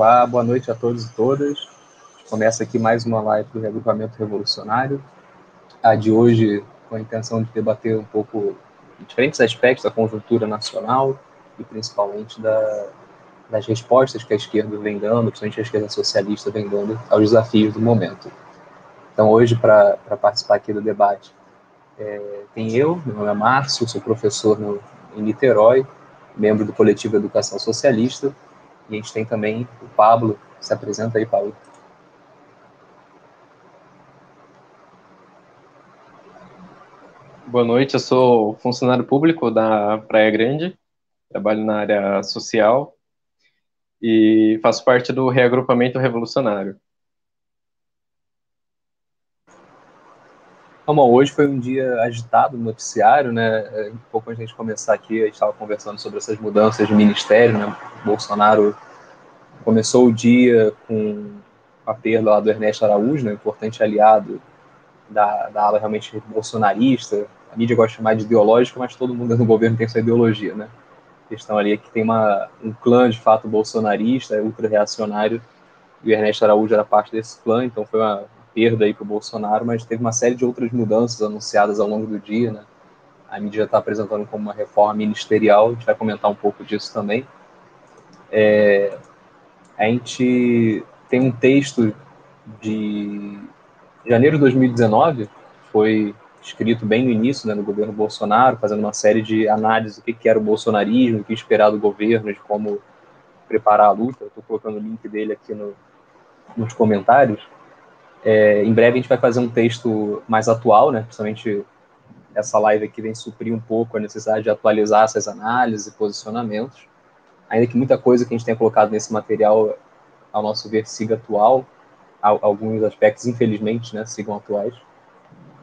Olá, boa noite a todos e todas. Começa aqui mais uma live do Reagrupamento Revolucionário. A de hoje com a intenção de debater um pouco diferentes aspectos da conjuntura nacional e principalmente da, das respostas que a esquerda vem dando, principalmente a esquerda socialista vem dando aos desafios do momento. Então, hoje, para participar aqui do debate, é, tem eu, meu nome é Márcio, sou professor no, em Niterói, membro do coletivo Educação Socialista, e a gente tem também o Pablo. Se apresenta aí, Pablo. Boa noite, eu sou funcionário público da Praia Grande, trabalho na área social e faço parte do reagrupamento revolucionário. Bom, hoje foi um dia agitado no noticiário, né? É, um pouco antes de a gente começar aqui, a gente estava conversando sobre essas mudanças de ministério, né? Bolsonaro começou o dia com a perda lá do Ernesto Araújo, né? Importante aliado da, da ala realmente bolsonarista. A mídia gosta de chamar de ideológica, mas todo mundo no governo tem sua ideologia, né? A questão ali é que tem uma, um clã de fato bolsonarista, ultra-reacionário, e o Ernesto Araújo era parte desse clã, então foi uma perda aí para o Bolsonaro, mas teve uma série de outras mudanças anunciadas ao longo do dia, né? A mídia está apresentando como uma reforma ministerial, a gente vai comentar um pouco disso também. É, a gente tem um texto de janeiro de 2019, foi escrito bem no início, né, no governo Bolsonaro, fazendo uma série de análises do que, que era o bolsonarismo, o que esperar do governo, de como preparar a luta. Estou colocando o link dele aqui no, nos comentários. É, em breve a gente vai fazer um texto mais atual, né? Principalmente essa live aqui vem suprir um pouco a necessidade de atualizar essas análises e posicionamentos. Ainda que muita coisa que a gente tenha colocado nesse material, ao nosso ver, siga atual, alguns aspectos, infelizmente, né, sigam atuais.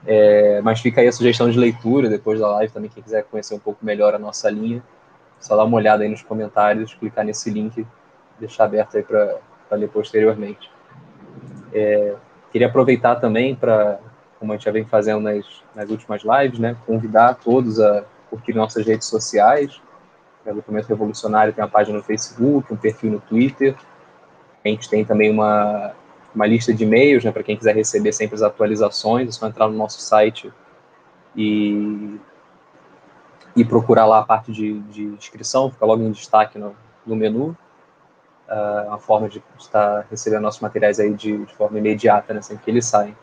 É, mas fica aí a sugestão de leitura depois da live também, quem quiser conhecer um pouco melhor a nossa linha, só dá uma olhada aí nos comentários, clicar nesse link, deixar aberto aí para ler posteriormente. É, Queria aproveitar também para, como a gente já vem fazendo nas, nas últimas lives, né, convidar todos a curtir nossas redes sociais. O Agrupamento Revolucionário tem uma página no Facebook, um perfil no Twitter. A gente tem também uma, uma lista de e-mails né, para quem quiser receber sempre as atualizações. É só entrar no nosso site e, e procurar lá a parte de, de inscrição, fica logo em destaque no, no menu uh, uma forma de estar recebendo nossos materiais aí de, de forma imediata, né, sempre que eles saem.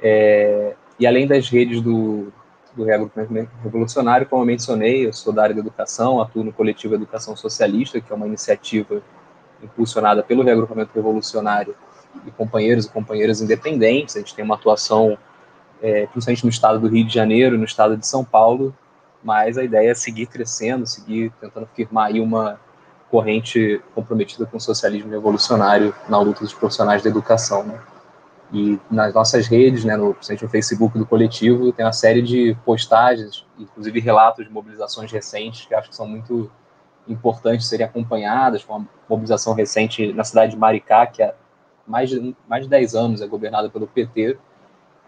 É, e além das redes do, do Reagrupamento Revolucionário, como eu mencionei, eu sou da área da educação, atuo no coletivo Educação Socialista, que é uma iniciativa impulsionada pelo Reagrupamento Revolucionário e companheiros e companheiras independentes. A gente tem uma atuação, é, principalmente no estado do Rio de Janeiro, no estado de São Paulo, mas a ideia é seguir crescendo, seguir tentando firmar aí uma, corrente comprometida com o socialismo revolucionário na luta dos profissionais da educação. Né? E nas nossas redes, né, no, no Facebook do coletivo, tem uma série de postagens, inclusive relatos de mobilizações recentes, que acho que são muito importantes serem acompanhadas, com uma mobilização recente na cidade de Maricá, que há mais de, mais de 10 anos é governada pelo PT,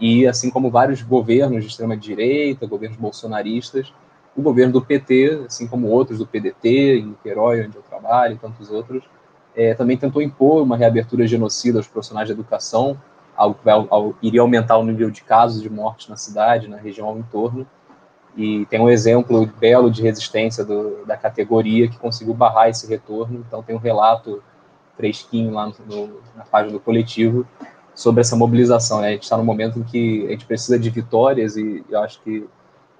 e assim como vários governos de extrema-direita, governos bolsonaristas, o governo do PT, assim como outros do PDT, em Niterói, onde eu trabalho, e tantos outros, é, também tentou impor uma reabertura genocida aos profissionais de educação, algo que iria aumentar o nível de casos de morte na cidade, na região ao entorno. E tem um exemplo belo de resistência do, da categoria que conseguiu barrar esse retorno. Então, tem um relato fresquinho lá no, no, na página do coletivo sobre essa mobilização. Né? A gente está no momento em que a gente precisa de vitórias e eu acho que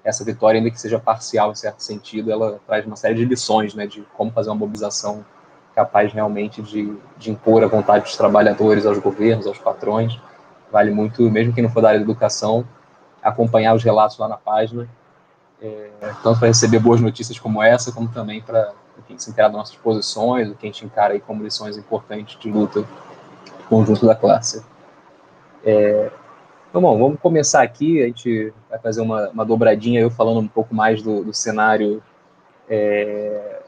essa vitória, ainda que seja parcial em certo sentido, ela traz uma série de lições, né, de como fazer uma mobilização capaz realmente de, de impor a vontade dos trabalhadores aos governos, aos patrões. Vale muito, mesmo quem não for da área da educação, acompanhar os relatos lá na página, é, tanto para receber boas notícias como essa, como também para se inteirar das nossas posições, o que a gente encara aí como lições importantes de luta do conjunto da classe. É, então, bom, vamos começar aqui. A gente vai fazer uma, uma dobradinha, eu falando um pouco mais do, do cenário é,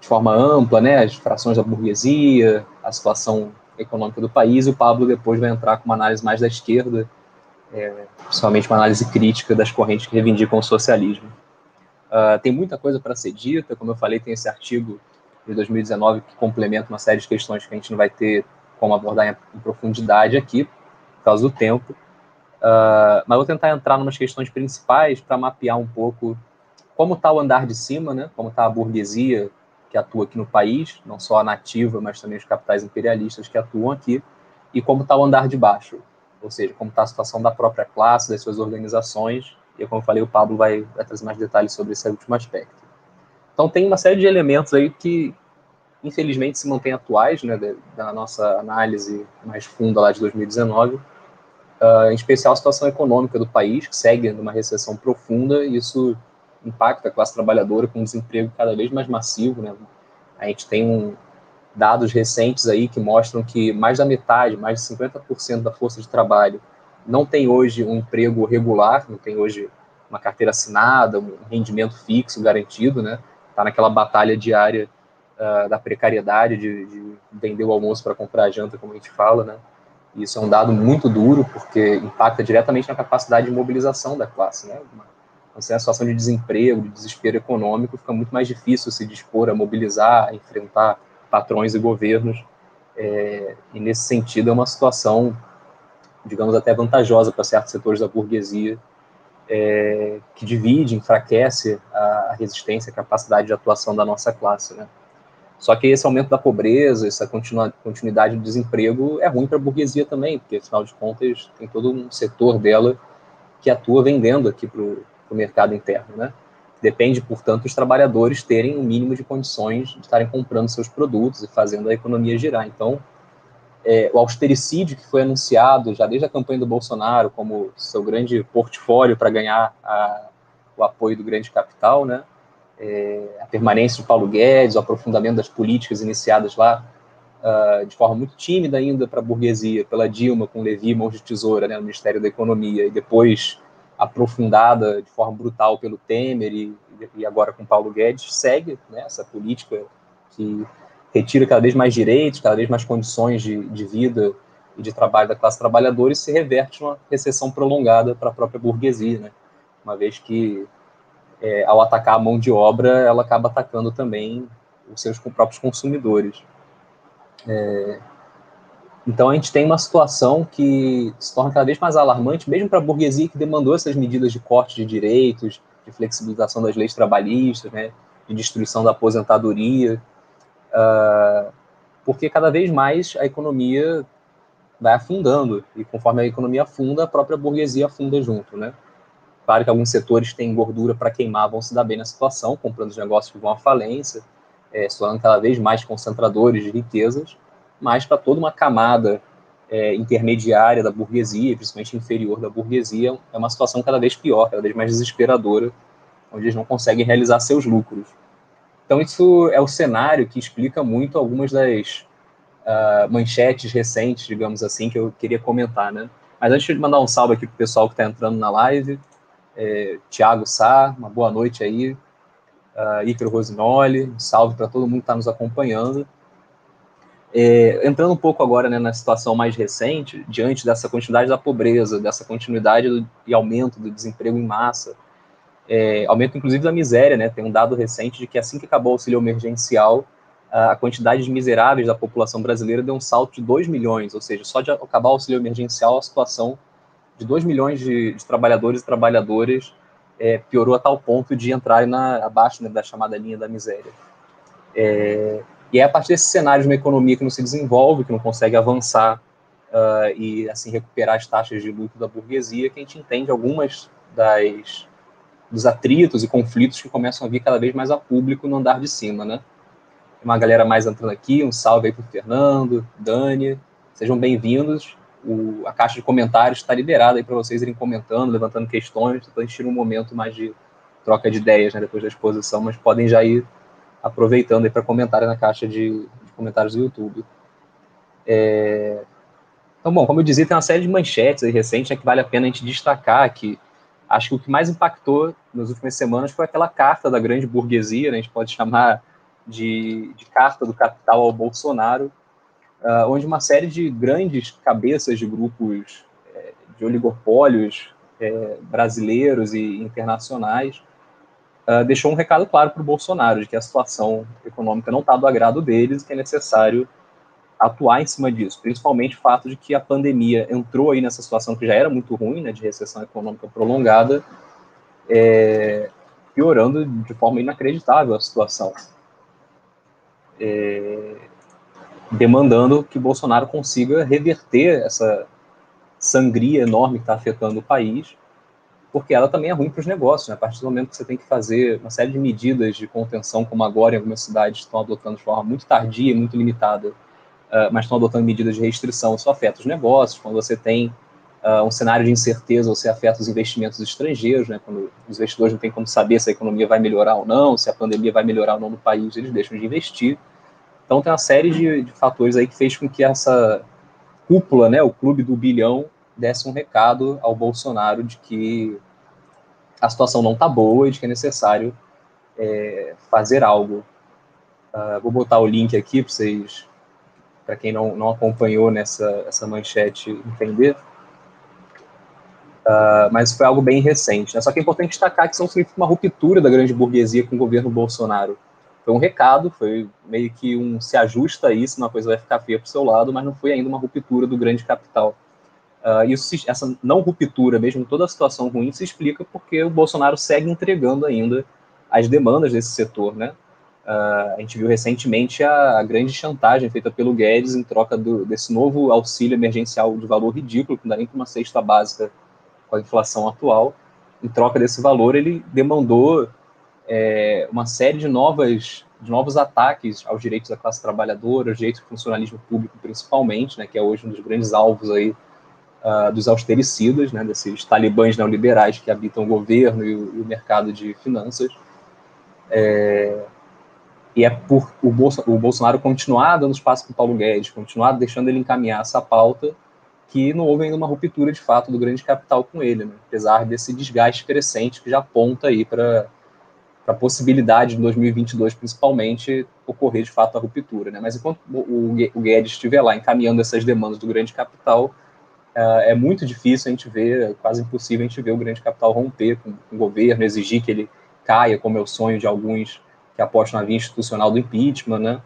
de forma ampla, né? As frações da burguesia, a situação econômica do país. E o Pablo depois vai entrar com uma análise mais da esquerda, é, principalmente uma análise crítica das correntes que reivindicam o socialismo. Uh, tem muita coisa para ser dita, como eu falei, tem esse artigo de 2019 que complementa uma série de questões que a gente não vai ter como abordar em, profundidade aqui, por causa do tempo. Uh, mas vou tentar entrar em umas questões principais para mapear um pouco como está o andar de cima, né? como está a burguesia que atua aqui no país, não só a nativa, mas também os capitais imperialistas que atuam aqui, e como está o andar de baixo, ou seja, como está a situação da própria classe, das suas organizações, e como eu falei, o Pablo vai, vai trazer mais detalhes sobre esse último aspecto. Então tem uma série de elementos aí que, infelizmente, se mantêm atuais, né, da nossa análise mais funda lá de 2019, uh, ah, em especial a situação econômica do país, que segue numa recessão profunda, e isso impacta a classe trabalhadora com um desemprego cada vez mais massivo, né? A gente tem um, dados recentes aí que mostram que mais da metade, mais de 50% da força de trabalho não tem hoje um emprego regular, não tem hoje uma carteira assinada, um rendimento fixo garantido, né? Está naquela batalha diária uh, da precariedade, de, de, vender o almoço para comprar a janta, como a gente fala, né? Isso é um dado muito duro, porque impacta diretamente na capacidade de mobilização da classe, né? Uma, você a situação de desemprego, de desespero econômico, fica muito mais difícil se dispor a mobilizar, a enfrentar patrões e governos. É, e nesse sentido é uma situação, digamos, até vantajosa para certos setores da burguesia, é, que divide, enfraquece a, a, resistência, a capacidade de atuação da nossa classe. Né? Só que esse aumento da pobreza, essa continuidade do desemprego é ruim para a burguesia também, porque afinal de contas tem todo um setor dela que atua vendendo aqui para o mercado interno, né? Depende, portanto, dos trabalhadores terem o um mínimo de condições de estarem comprando seus produtos e fazendo a economia girar. Então, é, o austericídio que foi anunciado já desde a campanha do Bolsonaro como seu grande portfólio para ganhar a, o apoio do grande capital, né? É, a permanência de Paulo Guedes, o aprofundamento das políticas iniciadas lá uh, de forma muito tímida ainda para a burguesia, pela Dilma com Levi mãos de tesoura né, no Ministério da Economia, e depois aprofundada de forma brutal pelo Temer e, e agora com Paulo Guedes, segue né, essa política que retira cada vez mais direitos, cada vez mais condições de, de vida e de trabalho da classe trabalhadora e se reverte numa recessão prolongada para a própria burguesia, né? uma vez que, é, ao atacar a mão de obra, ela acaba atacando também os seus próprios consumidores. É, então a gente tem uma situação que se torna cada vez mais alarmante, mesmo para a burguesia que demandou essas medidas de corte de direitos, de flexibilização das leis trabalhistas, né, de destruição da aposentadoria, uh, porque cada vez mais a economia vai afundando e conforme a economia afunda, a própria burguesia afunda junto, né? Claro que alguns setores têm gordura para queimar, vão se dar bem na situação, comprando os negócios que vão à falência, é, se tornando cada vez mais concentradores de riquezas, mas para toda uma camada é, intermediária da burguesia, principalmente inferior da burguesia, é uma situação cada vez pior, cada vez mais desesperadora, onde eles não conseguem realizar seus lucros. Então, isso é o cenário que explica muito algumas das uh, manchetes recentes, digamos assim, que eu queria comentar, né? Mas antes de mandar um salve aqui para o pessoal que está entrando na live, é, Tiago Sá, uma boa noite aí, uh, Ícaro Rosinoli, um salve para todo mundo que está nos acompanhando. É, entrando um pouco agora né, na situação mais recente, diante dessa continuidade da pobreza, dessa continuidade do, e aumento do desemprego em massa, é, aumento inclusive da miséria, né? Tem um dado recente de que assim que acabou o auxílio emergencial, a quantidade de miseráveis da população brasileira deu um salto de 2 milhões, ou seja, só de acabar o auxílio emergencial, a situação de 2 milhões de, de trabalhadores e trabalhadoras é, piorou a tal ponto de entrar na, abaixo né, da chamada linha da miséria. É, e é a partir desse cenário de uma economia que não se desenvolve, que não consegue avançar uh, e assim recuperar as taxas de lucro da burguesia, que a gente entende algumas das dos atritos e conflitos que começam a vir cada vez mais a público no andar de cima, né? Uma galera mais entrando aqui, um salve aí o Fernando, Dani, sejam bem-vindos. a caixa de comentários está liberada aí para vocês irem comentando, levantando questões, depois a gente tira um momento mais de troca de ideias, né, depois da exposição, mas podem já ir aproveitando aí para comentário na caixa de, de, comentários do YouTube. É... Então, bom, como eu dizia, tem uma série de manchetes aí recentes né, que vale a pena a gente destacar aqui. Acho que o que mais impactou nas últimas semanas foi aquela carta da grande burguesia, né, a gente pode chamar de, de carta do capital ao Bolsonaro, uh, onde uma série de grandes cabeças de grupos é, de oligopólios é, brasileiros e internacionais uh, deixou um recado claro para o Bolsonaro de que a situação econômica não está do agrado deles e que é necessário atuar em cima disso, principalmente o fato de que a pandemia entrou aí nessa situação que já era muito ruim, né, de recessão econômica prolongada, é, piorando de forma inacreditável a situação, é, demandando que Bolsonaro consiga reverter essa sangria enorme que está afetando o país, porque ela também é ruim para os negócios. Né? A partir do momento que você tem que fazer uma série de medidas de contenção, como agora em algumas cidades estão adotando de forma muito tardia, muito limitada, uh, mas estão adotando medidas de restrição, isso afeta os negócios. Quando você tem uh, um cenário de incerteza, você afeta os investimentos estrangeiros, né? quando os investidores não têm como saber se a economia vai melhorar ou não, se a pandemia vai melhorar ou não no país, eles deixam de investir. Então tem uma série de, de fatores aí que fez com que essa cúpula, né, o clube do bilhão, desse um recado ao Bolsonaro de que a situação não está boa e de que é necessário é, fazer algo. Uh, vou botar o link aqui para vocês para quem não, não acompanhou nessa essa manchete entender. Uh, mas foi algo bem recente. Né? Só que é importante destacar que isso não significa uma ruptura da grande burguesia com o governo Bolsonaro. Foi um recado, foi meio que um se ajusta a isso, uma coisa vai ficar feia para o seu lado, mas não foi ainda uma ruptura do grande capital. Uh, isso, essa não ruptura, mesmo toda a situação ruim, se explica porque o Bolsonaro segue entregando ainda as demandas desse setor, né? Uh, a gente viu recentemente a, a, grande chantagem feita pelo Guedes em troca do, desse novo auxílio emergencial de valor ridículo, que não dá nem para uma cesta básica com a inflação atual. Em troca desse valor, ele demandou é, uma série de, novas, de novos ataques aos direitos da classe trabalhadora, aos direitos do funcionalismo público, principalmente, né, que é hoje um dos grandes alvos aí, uh, dos austericidas, né, desses talibãs neoliberais que habitam o governo e o, e o mercado de finanças. É, e é por o, Bolso, o Bolsonaro continuar dando espaço para o Paulo Guedes, continuar deixando ele encaminhar essa pauta, que não houve ainda uma ruptura de fato do grande capital com ele, né? apesar desse desgaste crescente que já aponta aí para a possibilidade de 2022, principalmente, ocorrer de fato a ruptura. Né? Mas enquanto o, o Guedes estiver lá encaminhando essas demandas do grande capital, uh, é muito difícil a gente ver, é quase impossível a gente ver o grande capital romper com, com o governo, exigir que ele caia, como é o sonho de alguns que apostam na via institucional do impeachment, né?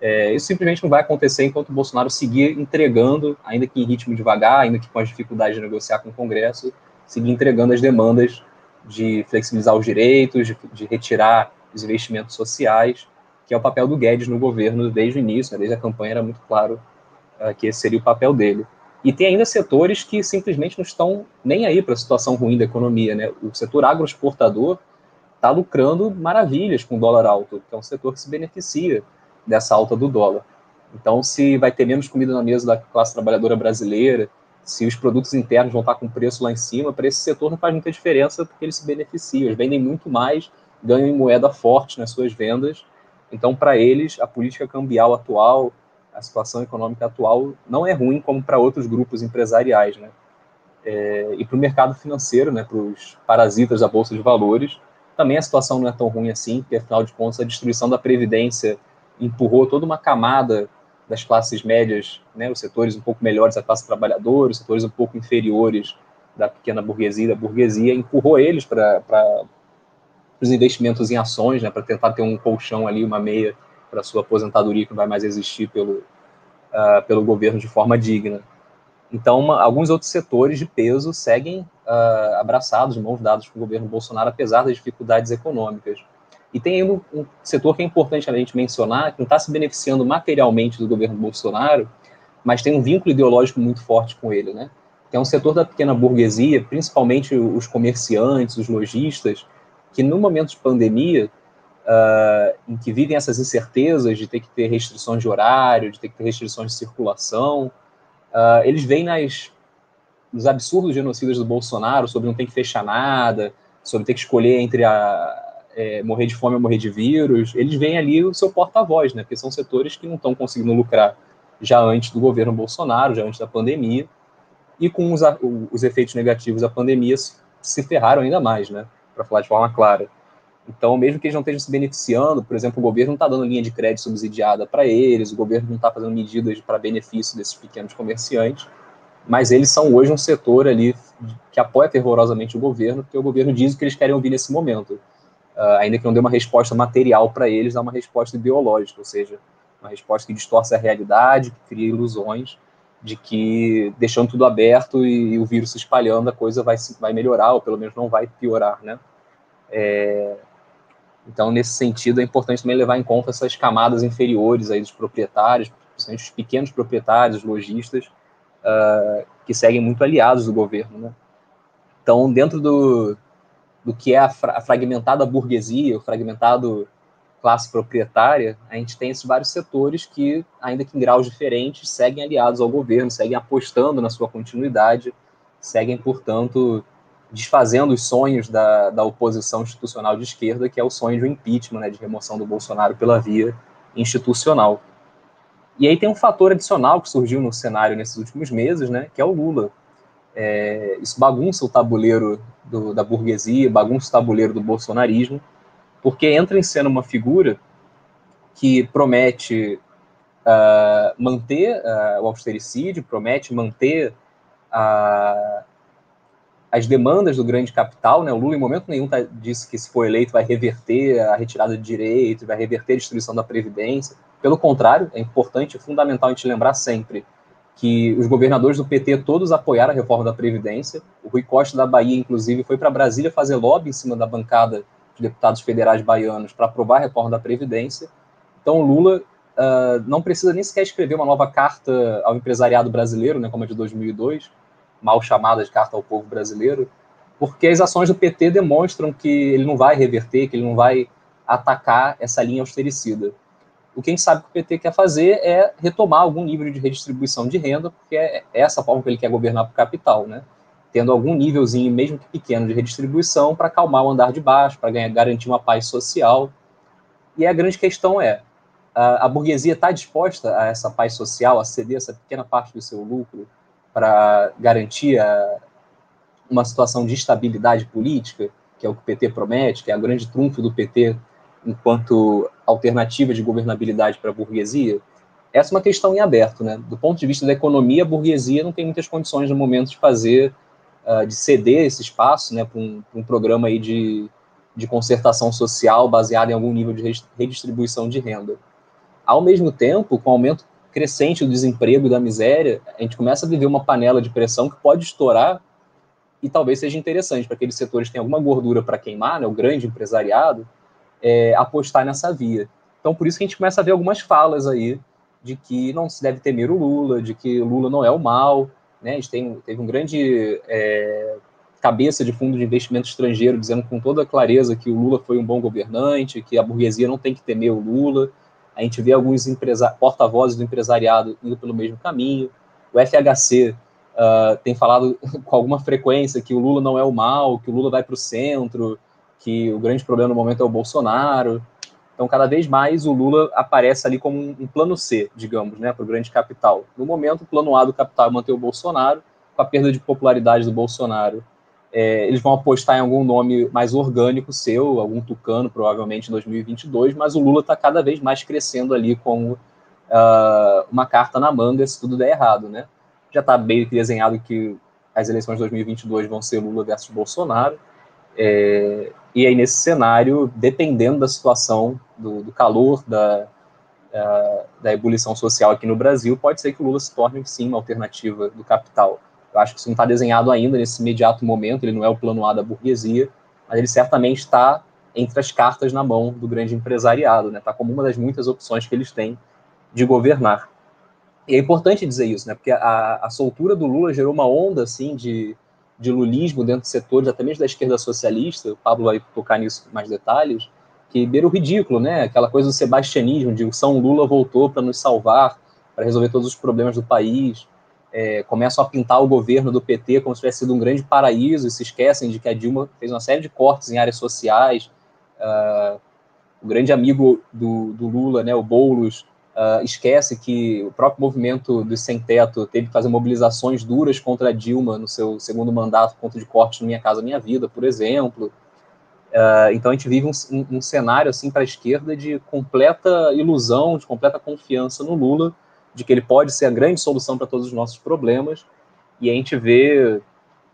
É, isso simplesmente não vai acontecer enquanto o Bolsonaro seguir entregando, ainda que em ritmo devagar, ainda que com as dificuldades de negociar com o Congresso, seguir entregando as demandas de flexibilizar os direitos, de, de retirar os investimentos sociais, que é o papel do Guedes no governo desde o início, né, desde a campanha era muito claro uh, que esse seria o papel dele. E tem ainda setores que simplesmente não estão nem aí para a situação ruim da economia. Né? O setor agroexportador está lucrando maravilhas com o dólar alto, que é um setor que se beneficia dessa alta do dólar. Então, se vai ter menos comida na mesa da classe trabalhadora brasileira, se os produtos internos vão estar com preço lá em cima, para esse setor não faz muita diferença porque eles se beneficiam, eles vendem muito mais, ganham em moeda forte nas suas vendas. Então, para eles, a política cambial atual, a situação econômica atual não é ruim como para outros grupos empresariais, né? É, e para o mercado financeiro, né, para os parasitas da bolsa de valores, também a situação não é tão ruim assim, porque afinal de contas a destruição da previdência empurrou toda uma camada das classes médias, né, os setores um pouco melhores da classe trabalhadora, os setores um pouco inferiores da pequena burguesia, da burguesia, empurrou eles para os investimentos em ações, né, para tentar ter um colchão ali, uma meia para sua aposentadoria que não vai mais existir pelo, uh, pelo governo de forma digna. Então, uma, alguns outros setores de peso seguem uh, abraçados, mãos dadas com o governo Bolsonaro, apesar das dificuldades econômicas. E tem um, um setor que é importante a gente mencionar, que não está se beneficiando materialmente do governo Bolsonaro, mas tem um vínculo ideológico muito forte com ele, né? Que é um setor da pequena burguesia, principalmente os comerciantes, os lojistas, que no momento de pandemia, uh, em que vivem essas incertezas de ter que ter restrições de horário, de ter que ter restrições de circulação, uh, eles veem nas, nos absurdos genocidas do Bolsonaro sobre não ter que fechar nada, sobre ter que escolher entre a, é, morrer de fome ou morrer de vírus, eles veem ali o seu porta-voz, né? Porque são setores que não estão conseguindo lucrar já antes do governo Bolsonaro, já antes da pandemia, e com os, os efeitos negativos da pandemia se ferraram ainda mais, né? Para falar de forma clara. Então, mesmo que eles não estejam se beneficiando, por exemplo, o governo não está dando linha de crédito subsidiada para eles, o governo não está fazendo medidas para benefício desses pequenos comerciantes, mas eles são hoje um setor ali que apoia fervorosamente o governo, porque o governo diz o que eles querem ouvir nesse momento. uh, ainda que não dê uma resposta material para eles, dá uma resposta ideológica, ou seja, uma resposta que distorce a realidade, que cria ilusões de que deixando tudo aberto e, e o vírus se espalhando, a coisa vai, vai melhorar, ou pelo menos não vai piorar, né? É, então, nesse sentido, é importante também levar em conta essas camadas inferiores aí dos proprietários, principalmente os pequenos proprietários, lojistas, uh, que seguem muito aliados do governo, né? Então, dentro do, do que é a, fra a fragmentada burguesia, o fragmentado classe proprietária, a gente tem esses vários setores que, ainda que em graus diferentes, seguem aliados ao governo, seguem apostando na sua continuidade, seguem, portanto, desfazendo os sonhos da, da oposição institucional de esquerda, que é o sonho de um impeachment, né, de remoção do Bolsonaro pela via institucional. E aí tem um fator adicional que surgiu no cenário nesses últimos meses, né, que é o Lula. É, isso bagunça o tabuleiro do, da burguesia, bagunça o tabuleiro do bolsonarismo, porque entra em cena uma figura que promete uh, manter uh, o austericídio, promete manter uh, as demandas do grande capital. Né? O Lula, em momento nenhum, tá, disse que, se for eleito, vai reverter a retirada de direitos, vai reverter a destruição da Previdência. Pelo contrário, é importante, é fundamental a gente lembrar sempre que os governadores do PT todos apoiaram a reforma da Previdência. O Rui Costa da Bahia, inclusive, foi para Brasília fazer lobby em cima da bancada de deputados federais baianos para aprovar a reforma da Previdência. Então, o Lula uh, não precisa nem sequer escrever uma nova carta ao empresariado brasileiro, né, como a de 2002, mal chamada de carta ao povo brasileiro, porque as ações do PT demonstram que ele não vai reverter, que ele não vai atacar essa linha austericida. O que a gente sabe que o PT quer fazer é retomar algum nível de redistribuição de renda, porque é essa forma que ele quer governar para o capital, né? tendo algum nívelzinho, mesmo que pequeno, de redistribuição para acalmar o andar de baixo, para garantir uma paz social. E a grande questão é, a, a burguesia está disposta a essa paz social, a ceder essa pequena parte do seu lucro para garantir a, uma situação de estabilidade política, que é o que o PT promete, que é a grande trunfo do PT enquanto alternativa de governabilidade para a burguesia? Essa é uma questão em aberto, né? Do ponto de vista da economia, a burguesia não tem muitas condições no momento de fazer uh, de ceder esse espaço né, para um, um, programa aí de, de concertação social baseado em algum nível de redistribuição de renda. Ao mesmo tempo, com o aumento crescente do desemprego e da miséria, a gente começa a viver uma panela de pressão que pode estourar e talvez seja interessante para aqueles setores que têm alguma gordura para queimar, né, o grande empresariado, é, apostar nessa via. Então, por isso que a gente começa a ver algumas falas aí de que não se deve temer o Lula, de que Lula não é o mal, né? A gente tem, teve um grande é, cabeça de fundo de investimento estrangeiro dizendo com toda clareza que o Lula foi um bom governante, que a burguesia não tem que temer o Lula. A gente vê alguns porta-vozes do empresariado indo pelo mesmo caminho. O FHC uh, ah, tem falado com alguma frequência que o Lula não é o mal, que o Lula vai para o centro, que o grande problema no momento é o Bolsonaro. Então, cada vez mais o Lula aparece ali como um, plano C, digamos, né, para o grande capital. No momento, o plano A do capital é manter o Bolsonaro, com a perda de popularidade do Bolsonaro. É, eles vão apostar em algum nome mais orgânico seu, algum tucano, provavelmente em 2022, mas o Lula está cada vez mais crescendo ali como uh, uma carta na manga se tudo der errado, né? Já está bem desenhado que as eleições de 2022 vão ser Lula versus Bolsonaro. É, e aí, nesse cenário, dependendo da situação, do, do calor, da, da, da, ebulição social aqui no Brasil, pode ser que o Lula se torne, sim, uma alternativa do capital. Eu acho que isso não está desenhado ainda nesse imediato momento, ele não é o plano A da burguesia, mas ele certamente está entre as cartas na mão do grande empresariado, está né? Tá como uma das muitas opções que eles têm de governar. E é importante dizer isso, né? porque a, a soltura do Lula gerou uma onda assim, de de lulismo dentro de setores, até mesmo da esquerda socialista, o Pablo vai tocar nisso com mais detalhes, que beira o ridículo, né? Aquela coisa do sebastianismo, de o São Lula voltou para nos salvar, para resolver todos os problemas do país. É, começam a pintar o governo do PT como se tivesse sido um grande paraíso e se esquecem de que a Dilma fez uma série de cortes em áreas sociais. Uh, o grande amigo do, do Lula, né, o Boulos, Uh, esquece que o próprio movimento do Sem Teto teve que fazer mobilizações duras contra a Dilma no seu segundo mandato, contra de cortes no Minha Casa Minha Vida, por exemplo. Uh, então a gente vive um, um, cenário assim para a esquerda de completa ilusão, de completa confiança no Lula, de que ele pode ser a grande solução para todos os nossos problemas. E a gente vê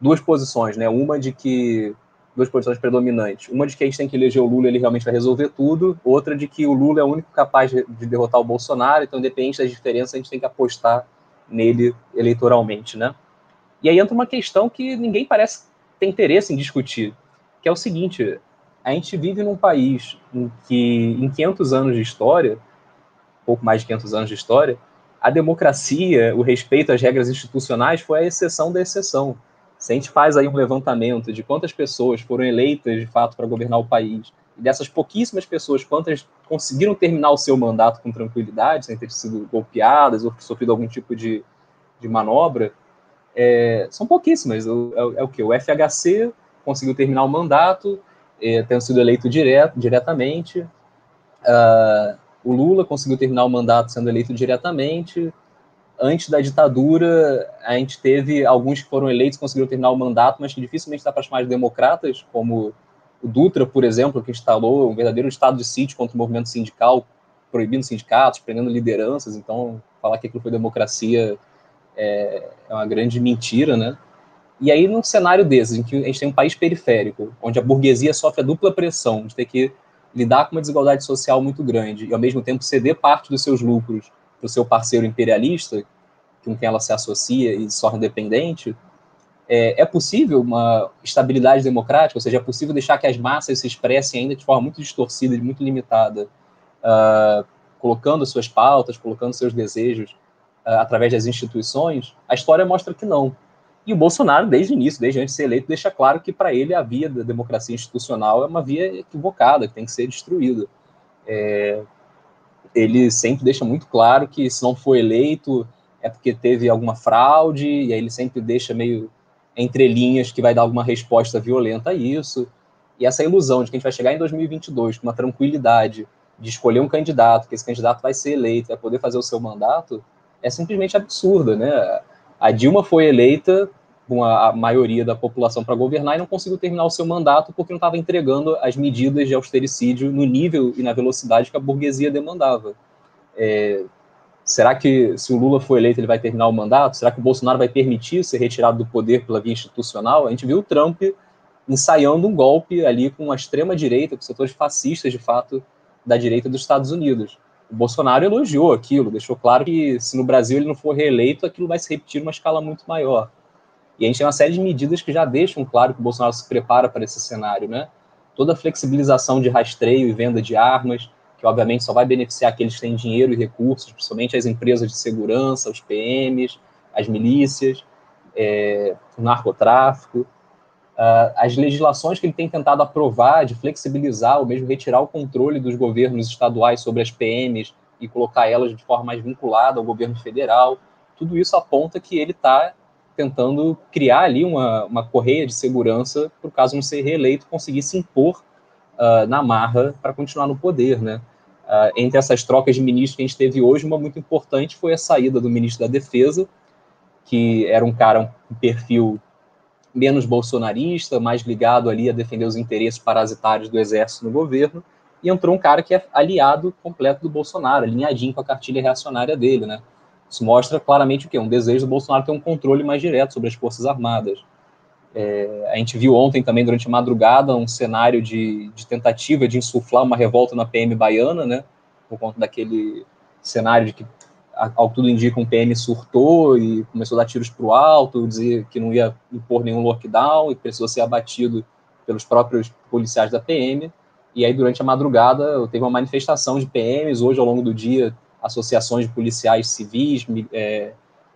duas posições, né? Uma de que duas posições predominantes. Uma de que a gente tem que eleger o Lula, ele realmente vai resolver tudo. Outra de que o Lula é o único capaz de derrotar o Bolsonaro, então, independente das diferenças, a gente tem que apostar nele eleitoralmente, né? E aí entra uma questão que ninguém parece ter interesse em discutir, que é o seguinte: a gente vive num país em que, em 500 anos de história, pouco mais de 500 anos de história, a democracia, o respeito às regras institucionais foi a exceção da exceção. Se a gente faz aí um levantamento de quantas pessoas foram eleitas de fato para governar o país, e dessas pouquíssimas pessoas, quantas conseguiram terminar o seu mandato com tranquilidade, sem ter sido golpeadas ou sofrido algum tipo de, de manobra, é, são pouquíssimas. É, é, o que? O FHC conseguiu terminar o mandato, é, tendo sido eleito direto, diretamente. Uh, o Lula conseguiu terminar o mandato sendo eleito diretamente antes da ditadura, a gente teve alguns que foram eleitos conseguiram terminar o mandato, mas que dificilmente dá para chamar de democratas, como o Dutra, por exemplo, que instalou um verdadeiro estado de sítio contra o movimento sindical, proibindo sindicatos, prendendo lideranças. Então, falar que aquilo foi democracia é, é uma grande mentira, né? E aí, num cenário desses, em que a gente tem um país periférico, onde a burguesia sofre a dupla pressão de ter que lidar com uma desigualdade social muito grande e, ao mesmo tempo, ceder parte dos seus lucros para o seu parceiro imperialista, com quem ela se associa e se torna dependente, é, é, possível uma estabilidade democrática, ou seja, é possível deixar que as massas se expressem ainda de forma muito distorcida e muito limitada, uh, colocando suas pautas, colocando seus desejos uh, através das instituições, a história mostra que não. E o Bolsonaro, desde o início, desde antes de ser eleito, deixa claro que para ele a via da democracia institucional é uma via equivocada, que tem que ser destruída. É, ele sempre deixa muito claro que se não for eleito é porque teve alguma fraude, e aí ele sempre deixa meio entre linhas que vai dar alguma resposta violenta a isso. E essa ilusão de que a gente vai chegar em 2022 com uma tranquilidade de escolher um candidato, que esse candidato vai ser eleito, vai poder fazer o seu mandato, é simplesmente absurda, né? A Dilma foi eleita com a, maioria da população para governar e não conseguiu terminar o seu mandato porque não estava entregando as medidas de austericídio no nível e na velocidade que a burguesia demandava. É, será que se o Lula for eleito ele vai terminar o mandato? Será que o Bolsonaro vai permitir ser retirado do poder pela via institucional? A gente viu o Trump ensaiando um golpe ali com a extrema direita, com setores fascistas de fato da direita dos Estados Unidos. O Bolsonaro elogiou aquilo, deixou claro que se no Brasil ele não for reeleito, aquilo vai se repetir numa escala muito maior. E a gente tem uma série de medidas que já deixam claro que o Bolsonaro se prepara para esse cenário, né? Toda a flexibilização de rastreio e venda de armas, que obviamente só vai beneficiar aqueles que têm dinheiro e recursos, principalmente as empresas de segurança, os PMs, as milícias, é, o narcotráfico. Uh, as legislações que ele tem tentado aprovar de flexibilizar ou mesmo retirar o controle dos governos estaduais sobre as PMs e colocar elas de forma mais vinculada ao governo federal, tudo isso aponta que ele está tentando criar ali uma, uma correia de segurança para o caso não ser reeleito, conseguir se impor uh, na marra para continuar no poder, né? Uh, entre essas trocas de ministros que a gente teve hoje, uma muito importante foi a saída do ministro da Defesa, que era um cara, um perfil menos bolsonarista, mais ligado ali a defender os interesses parasitários do exército no governo, e entrou um cara que é aliado completo do Bolsonaro, alinhadinho com a cartilha reacionária dele, né? Isso mostra claramente o quê? Um desejo do Bolsonaro ter um controle mais direto sobre as Forças Armadas. É, a gente viu ontem também, durante a madrugada, um cenário de, de, tentativa de insuflar uma revolta na PM baiana, né? Por conta daquele cenário de que, ao que tudo indica, um PM surtou e começou a dar tiros para o alto, dizer que não ia impor nenhum lockdown e precisou ser abatido pelos próprios policiais da PM. E aí, durante a madrugada, teve uma manifestação de PMs. Hoje, ao longo do dia, associações de policiais civis, é,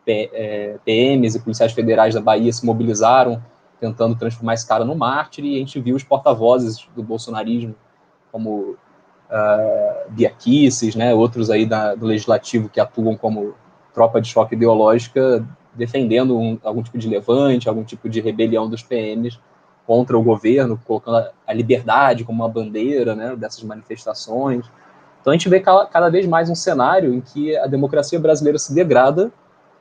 é, PMs e policiais federais da Bahia se mobilizaram tentando transformar esse cara no mártir, e a gente viu os porta-vozes do bolsonarismo, como uh, Bia Kicis, né, outros aí da, do legislativo que atuam como tropa de choque ideológica, defendendo um, algum tipo de levante, algum tipo de rebelião dos PMs contra o governo, colocando a, a liberdade como uma bandeira né, dessas manifestações. Então a gente vê cada vez mais um cenário em que a democracia brasileira se degrada,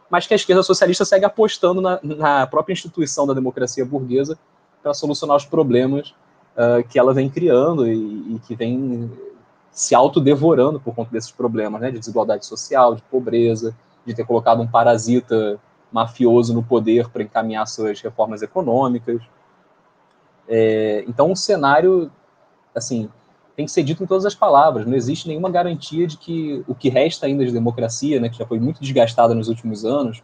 mas que a esquerda socialista segue apostando na, na própria instituição da democracia burguesa para solucionar os problemas uh, que ela vem criando e, e, que vem se autodevorando por conta desses problemas, né, de desigualdade social, de pobreza, de ter colocado um parasita mafioso no poder para encaminhar suas reformas econômicas. É, então, o cenário, assim, tem que ser dito em todas as palavras. Não existe nenhuma garantia de que o que resta ainda de democracia, né, que já foi muito desgastada nos últimos anos,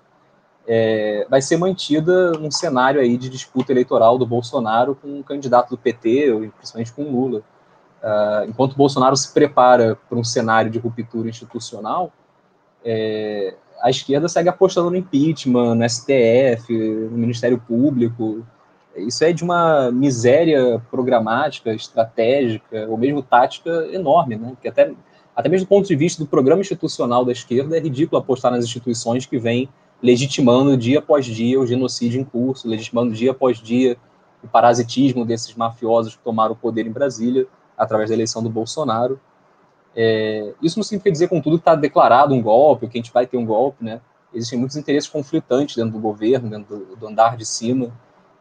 é, vai ser mantida num cenário aí de disputa eleitoral do Bolsonaro com um candidato do PT, principalmente com Lula. Uh, enquanto Bolsonaro se prepara para um cenário de ruptura institucional, é, a esquerda segue apostando no impeachment, no STF, no Ministério Público, isso é de uma miséria programática, estratégica, ou mesmo tática enorme, né? Porque até, até mesmo do ponto de vista do programa institucional da esquerda, é ridículo apostar nas instituições que vêm legitimando dia após dia o genocídio em curso, legitimando dia após dia o parasitismo desses mafiosos que tomaram o poder em Brasília através da eleição do Bolsonaro. É, isso não significa dizer, contudo, que está declarado um golpe, que a gente vai ter um golpe, né? Existem muitos interesses conflitantes dentro do governo, dentro do, do andar de cima,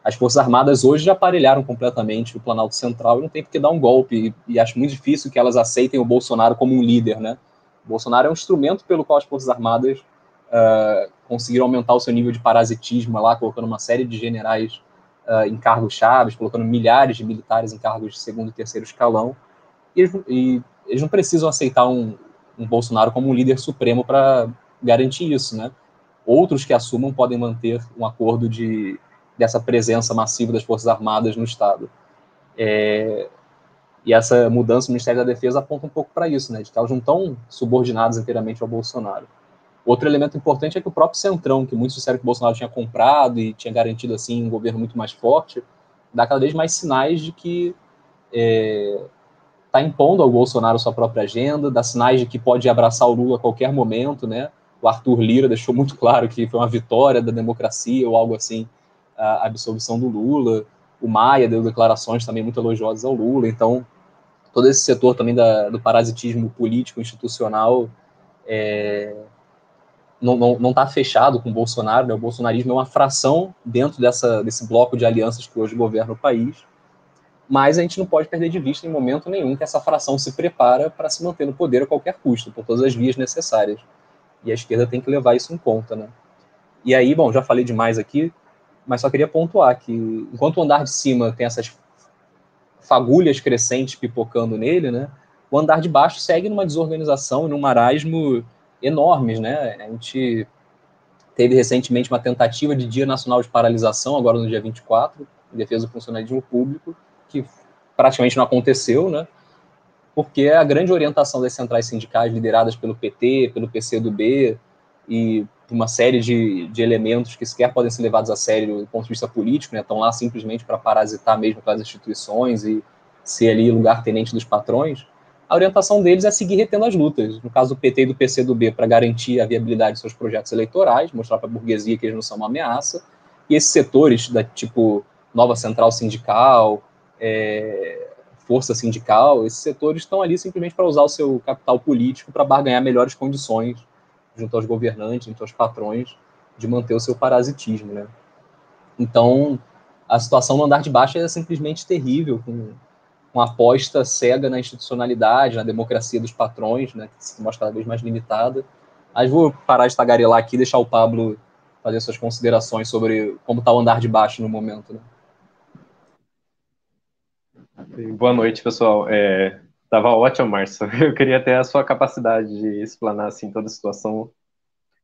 as Forças Armadas hoje já aparelharam completamente o Planalto Central e não tem por que dar um golpe. E, e, acho muito difícil que elas aceitem o Bolsonaro como um líder, né? O Bolsonaro é um instrumento pelo qual as Forças Armadas uh, conseguiram aumentar o seu nível de parasitismo lá, colocando uma série de generais uh, em cargos chaves, colocando milhares de militares em cargos de segundo e terceiro escalão. E eles, e eles não precisam aceitar um, um Bolsonaro como um líder supremo para garantir isso, né? Outros que assumam podem manter um acordo de dessa presença massiva das Forças Armadas no Estado. É, e essa mudança no Ministério da Defesa aponta um pouco para isso, né, de que elas não estão subordinadas inteiramente ao Bolsonaro. Outro elemento importante é que o próprio Centrão, que muitos disseram que o Bolsonaro tinha comprado e tinha garantido assim um governo muito mais forte, dá cada vez mais sinais de que está é, tá impondo ao Bolsonaro sua própria agenda, dá sinais de que pode abraçar o Lula a qualquer momento, né? O Arthur Lira deixou muito claro que foi uma vitória da democracia ou algo assim a absolvição do Lula. O Maia deu declarações também muito elogiosas ao Lula. Então, todo esse setor também da, do parasitismo político institucional é, não está fechado com o Bolsonaro. Né? O bolsonarismo é uma fração dentro dessa, desse bloco de alianças que hoje governa o país. Mas a gente não pode perder de vista em momento nenhum que essa fração se prepara para se manter no poder a qualquer custo, por todas as vias necessárias. E a esquerda tem que levar isso em conta. Né? E aí, bom, já falei demais aqui, mas só queria pontuar que enquanto o andar de cima tem essas fagulhas crescentes pipocando nele, né, o andar de baixo segue numa desorganização num marasmo enormes, né? A gente teve recentemente uma tentativa de Dia Nacional de Paralisação, agora no dia 24, em defesa do funcionalismo público, que praticamente não aconteceu, né? Porque a grande orientação das centrais sindicais lideradas pelo PT, pelo PCdoB e uma série de, de elementos que sequer podem ser levados a sério do ponto de vista político, né? estão lá simplesmente para parasitar mesmo aquelas instituições e ser ali lugar-tenente dos patrões, a orientação deles é seguir retendo as lutas. No caso do PT e do PCdoB, para garantir a viabilidade de seus projetos eleitorais, mostrar para a burguesia que eles não são uma ameaça, e esses setores, da tipo nova central sindical, é, força sindical, esses setores estão ali simplesmente para usar o seu capital político para barganhar melhores condições junto aos governantes, junto aos patrões, de manter o seu parasitismo, né? Então, a situação no andar de baixo é simplesmente terrível, com uma aposta cega na institucionalidade, na democracia dos patrões, né, que se mostra cada vez mais limitada. Mas vou parar de tagarelar aqui e deixar o Pablo fazer suas considerações sobre como está o andar de baixo no momento. Né? Boa noite, pessoal. É, Tava ótimo, Márcio. Eu queria ter a sua capacidade de explanar assim toda a situação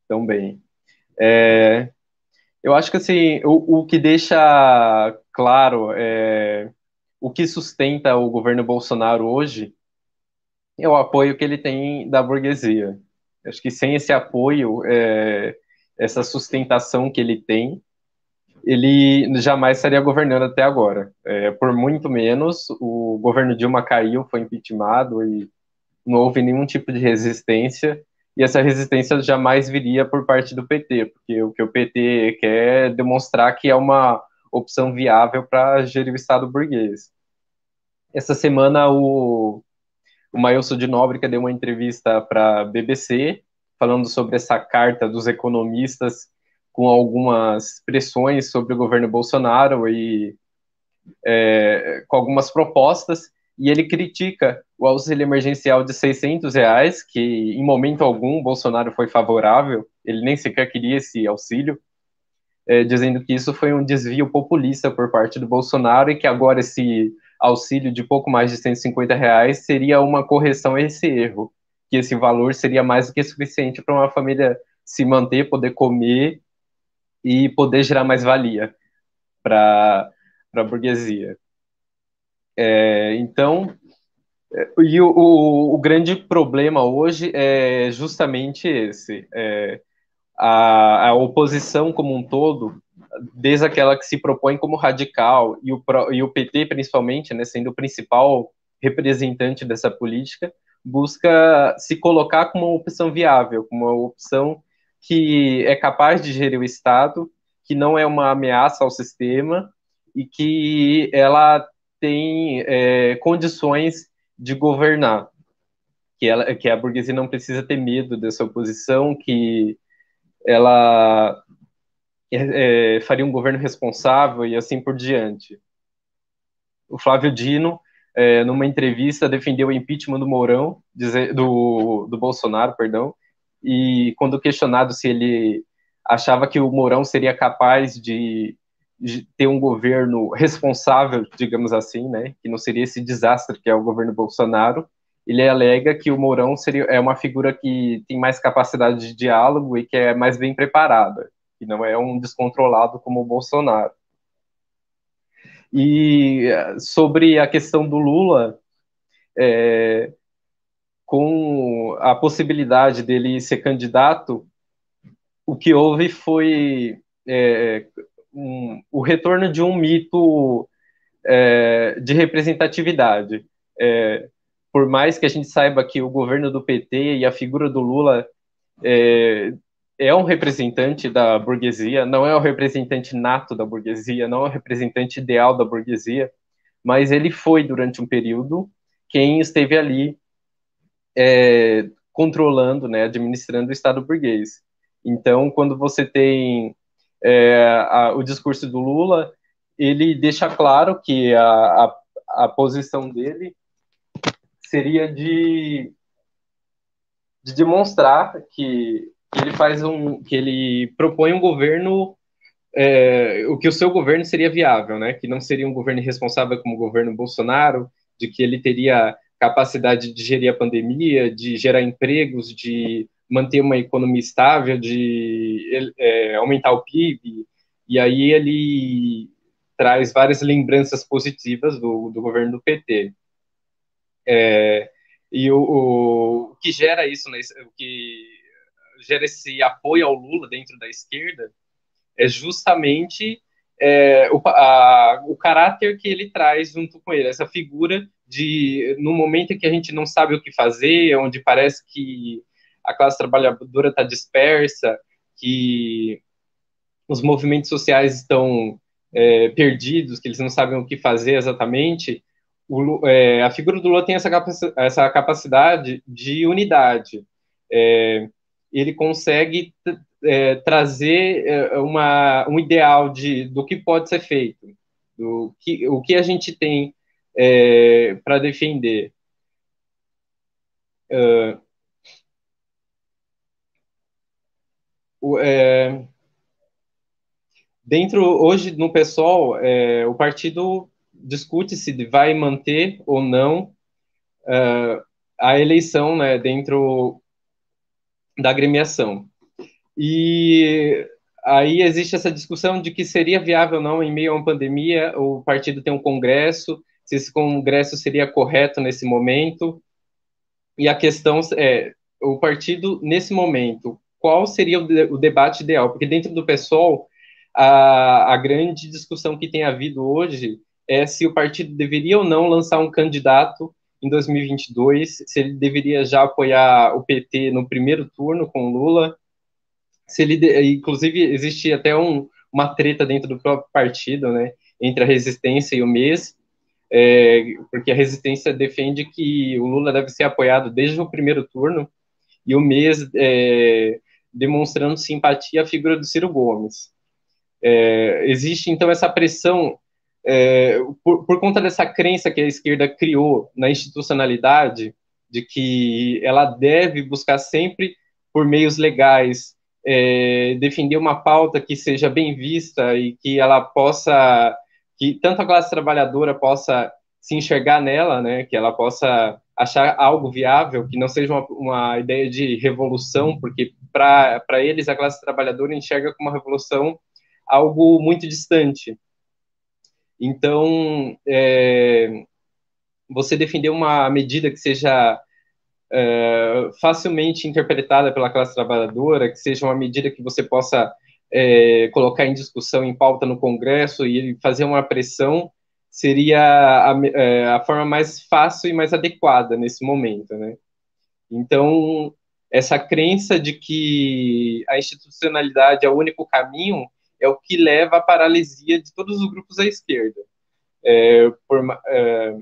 tão bem. É, eu acho que assim o, o que deixa claro é, o que sustenta o governo Bolsonaro hoje é o apoio que ele tem da burguesia. Acho que sem esse apoio, é, essa sustentação que ele tem, ele jamais estaria governando até agora. É, por muito menos, o governo Dilma caiu, foi impeachmentado e não houve nenhum tipo de resistência. E essa resistência jamais viria por parte do PT, porque o que o PT quer é demonstrar que é uma opção viável para gerir o Estado burguês. Essa semana, o, o Mailson de Nóbrega deu uma entrevista para a BBC, falando sobre essa carta dos economistas com algumas pressões sobre o governo Bolsonaro e é, com algumas propostas, e ele critica o auxílio emergencial de 600 reais, que em momento algum Bolsonaro foi favorável, ele nem sequer queria esse auxílio, é, dizendo que isso foi um desvio populista por parte do Bolsonaro e que agora esse auxílio de pouco mais de 150 reais seria uma correção a esse erro, que esse valor seria mais do que suficiente para uma família se manter, poder comer e poder gerar mais valia para a burguesia. É, então, é, e o, o, o, grande problema hoje é justamente esse: é, a, a, oposição como um todo, desde aquela que se propõe como radical, e o, e o PT, principalmente, né, sendo o principal representante dessa política, busca se colocar como uma opção viável, como uma opção que é capaz de gerir o Estado, que não é uma ameaça ao sistema e que ela tem é, condições de governar, que, ela, que a burguesia não precisa ter medo dessa oposição, que ela é, é, faria um governo responsável e assim por diante. O Flávio Dino, é, numa entrevista, defendeu o impeachment do Mourão, dizer, do, do Bolsonaro, perdão, e quando questionado se ele achava que o Mourão seria capaz de, de, ter um governo responsável, digamos assim, né, que não seria esse desastre que é o governo Bolsonaro, ele alega que o Mourão seria, é uma figura que tem mais capacidade de diálogo e que é mais bem preparada, que não é um descontrolado como o Bolsonaro. E sobre a questão do Lula, é, com a possibilidade dele ser candidato, o que houve foi é, um, o retorno de um mito é, de representatividade. É, por mais que a gente saiba que o governo do PT e a figura do Lula é, é um representante da burguesia, não é o representante nato da burguesia, não é o representante ideal da burguesia, mas ele foi, durante um período, quem esteve ali é, controlando, né, administrando o Estado burguês. Então, quando você tem é, a, o discurso do Lula, ele deixa claro que a, a, a posição dele seria de, de demonstrar que, ele faz um que ele propõe um governo é, o que o seu governo seria viável, né? Que não seria um governo responsável como o governo Bolsonaro, de que ele teria capacidade de gerir a pandemia, de gerar empregos, de manter uma economia estável, de é, aumentar o PIB. E aí ele traz várias lembranças positivas do, do governo do PT. É, e o, o, que gera isso, né, o que gera esse apoio ao Lula dentro da esquerda é justamente é, o, a, o caráter que ele traz junto com ele, essa figura de, no momento em que a gente não sabe o que fazer, onde parece que a classe trabalhadora está dispersa, que os movimentos sociais estão é, perdidos, que eles não sabem o que fazer exatamente, o, é, a figura do Lula tem essa, essa capacidade de unidade. É, ele consegue é, trazer é, uma, um ideal de, do que pode ser feito, do que, o que a gente tem é, para defender. Uh, dentro hoje no PSOL, o partido discute se vai manter ou não uh, a eleição né, dentro da agremiação. E aí existe essa discussão de que seria viável ou não, em meio a uma pandemia, o partido ter um congresso, se esse congresso seria correto nesse momento. E a questão é, o partido, nesse momento, qual seria o, de, o debate ideal? Porque dentro do PSOL, a, a grande discussão que tem havido hoje é se o partido deveria ou não lançar um candidato em 2022, se ele deveria já apoiar o PT no primeiro turno com Lula, se ele, inclusive, existe até um, uma treta dentro do próprio partido, né, entre a resistência e o MES, é, porque a resistência defende que o Lula deve ser apoiado desde o primeiro turno, e o MES é, demonstrando simpatia à figura do Ciro Gomes. É, existe, então, essa pressão é, por, por conta dessa crença que a esquerda criou na institucionalidade, de que ela deve buscar sempre, por meios legais, é, defender uma pauta que seja bem vista e que ela possa, que tanto a classe trabalhadora possa se enxergar nela, né, que ela possa achar algo viável, que não seja uma, uma ideia de revolução, porque para eles a classe trabalhadora enxerga como uma revolução algo muito distante. Então, é, você defender uma medida que seja é, facilmente interpretada pela classe trabalhadora, que seja uma medida que você possa é, colocar em discussão, em pauta no Congresso e fazer uma pressão, seria a, é, a forma mais fácil e mais adequada nesse momento, né? Então, essa crença de que a institucionalidade é o único caminho é o que leva à paralisia de todos os grupos à esquerda. É, por, é,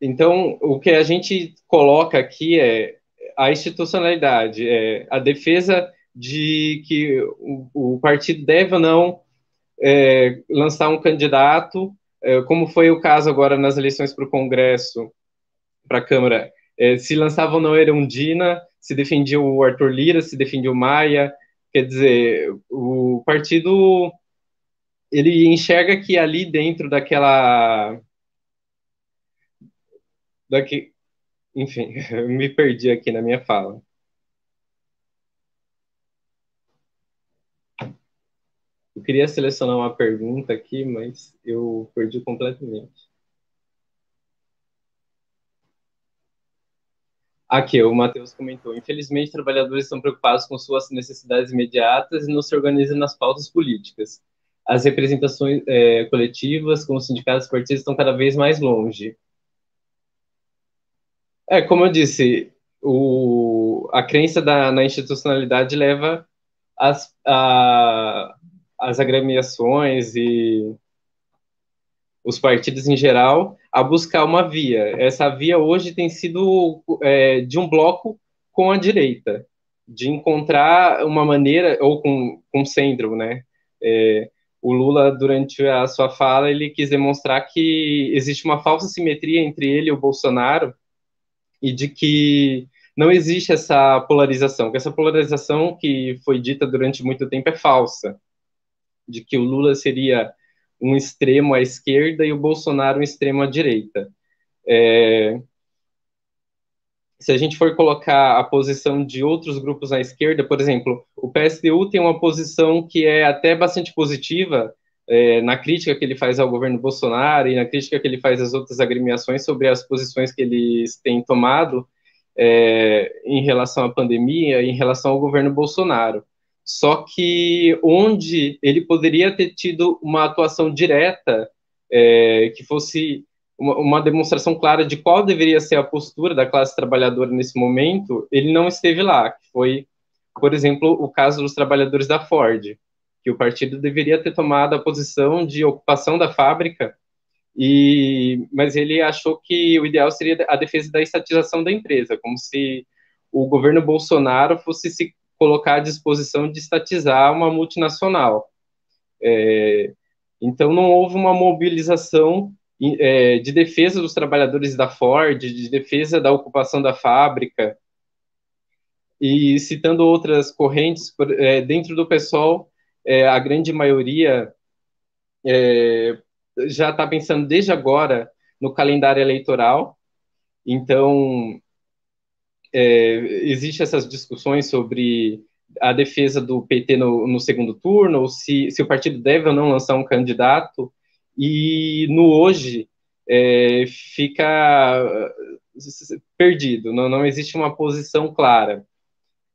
então, o que a gente coloca aqui é a institucionalidade, é a defesa de que o, o partido deve ou não é, lançar um candidato, é, como foi o caso agora nas eleições para o Congresso, para a Câmara, é, se lançava ou não Erundina, se defendia o Arthur Lira, se defendia o Maia, Quer dizer, o partido ele enxerga que ali dentro daquela daqui, enfim, me perdi aqui na minha fala. Eu queria selecionar uma pergunta aqui, mas eu perdi completamente. Aqui, o Matheus comentou: infelizmente, trabalhadores estão preocupados com suas necessidades imediatas e não se organizam nas pautas políticas. As representações é, coletivas, com os sindicatos e partidos, estão cada vez mais longe. É, como eu disse, o, a crença da, na institucionalidade leva as, a, as agremiações e os partidos em geral a buscar uma via. Essa via hoje tem sido é, de um bloco com a direita, de encontrar uma maneira, ou com, com centro, né? É, o Lula, durante a sua fala, ele quis demonstrar que existe uma falsa simetria entre ele e o Bolsonaro, e de que não existe essa polarização, que essa polarização que foi dita durante muito tempo é falsa, de que o Lula seria um extremo à esquerda e o Bolsonaro um extremo à direita. É, se a gente for colocar a posição de outros grupos à esquerda, por exemplo, o PSDU tem uma posição que é até bastante positiva é, na crítica que ele faz ao governo Bolsonaro e na crítica que ele faz às outras agremiações sobre as posições que eles têm tomado é, em relação à pandemia, em relação ao governo Bolsonaro. Só que onde ele poderia ter tido uma atuação direta, é, que fosse uma, uma, demonstração clara de qual deveria ser a postura da classe trabalhadora nesse momento, ele não esteve lá. Que foi, por exemplo, o caso dos trabalhadores da Ford, que o partido deveria ter tomado a posição de ocupação da fábrica, e, mas ele achou que o ideal seria a defesa da estatização da empresa, como se o governo Bolsonaro fosse se colocar à disposição de estatizar uma multinacional. É, então, não houve uma mobilização é, de defesa dos trabalhadores da Ford, de defesa da ocupação da fábrica. E citando outras correntes, é, dentro do PSOL, é, a grande maioria é, já está pensando desde agora no calendário eleitoral. Então, é, existe essas discussões sobre a defesa do PT no, no, segundo turno, ou se, se o partido deve ou não lançar um candidato, e no hoje é, fica perdido, não, não existe uma posição clara.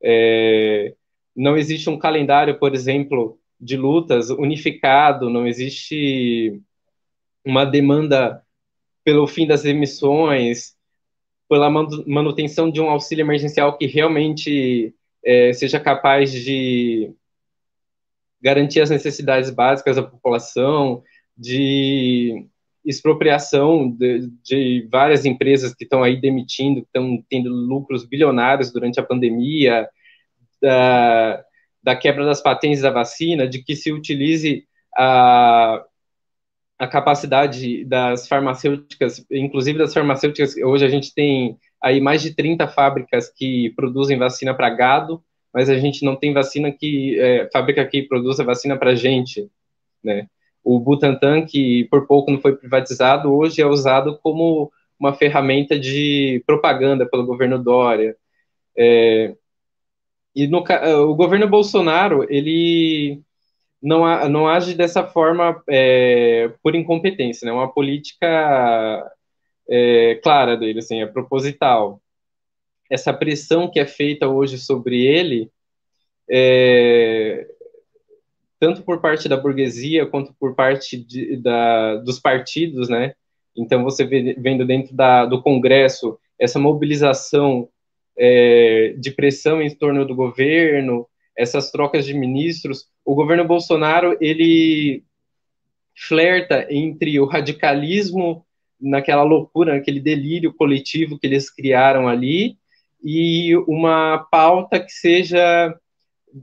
É, não existe um calendário, por exemplo, de lutas unificado, não existe uma demanda pelo fim das emissões, pela manutenção de um auxílio emergencial que realmente é, seja capaz de garantir as necessidades básicas da população, de expropriação de, de várias empresas que estão aí demitindo, que estão tendo lucros bilionários durante a pandemia, da, da quebra das patentes da vacina, de que se utilize a a capacidade das farmacêuticas, inclusive das farmacêuticas, hoje a gente tem aí mais de 30 fábricas que produzem vacina para gado, mas a gente não tem vacina que é, fábrica que produza vacina para gente, né? O Butantan, que por pouco não foi privatizado, hoje é usado como uma ferramenta de propaganda pelo governo Dória. É, e no, o governo Bolsonaro, ele não, não age dessa forma é, por incompetência, né? Uma política é, clara dele, assim, é proposital. Essa pressão que é feita hoje sobre ele, é, tanto por parte da burguesia quanto por parte de, da, dos partidos, né? Então você vê, vendo dentro da, do Congresso essa mobilização é, de pressão em torno do governo, essas trocas de ministros, o governo Bolsonaro ele flerta entre o radicalismo naquela loucura, naquele delírio coletivo que eles criaram ali e uma pauta que seja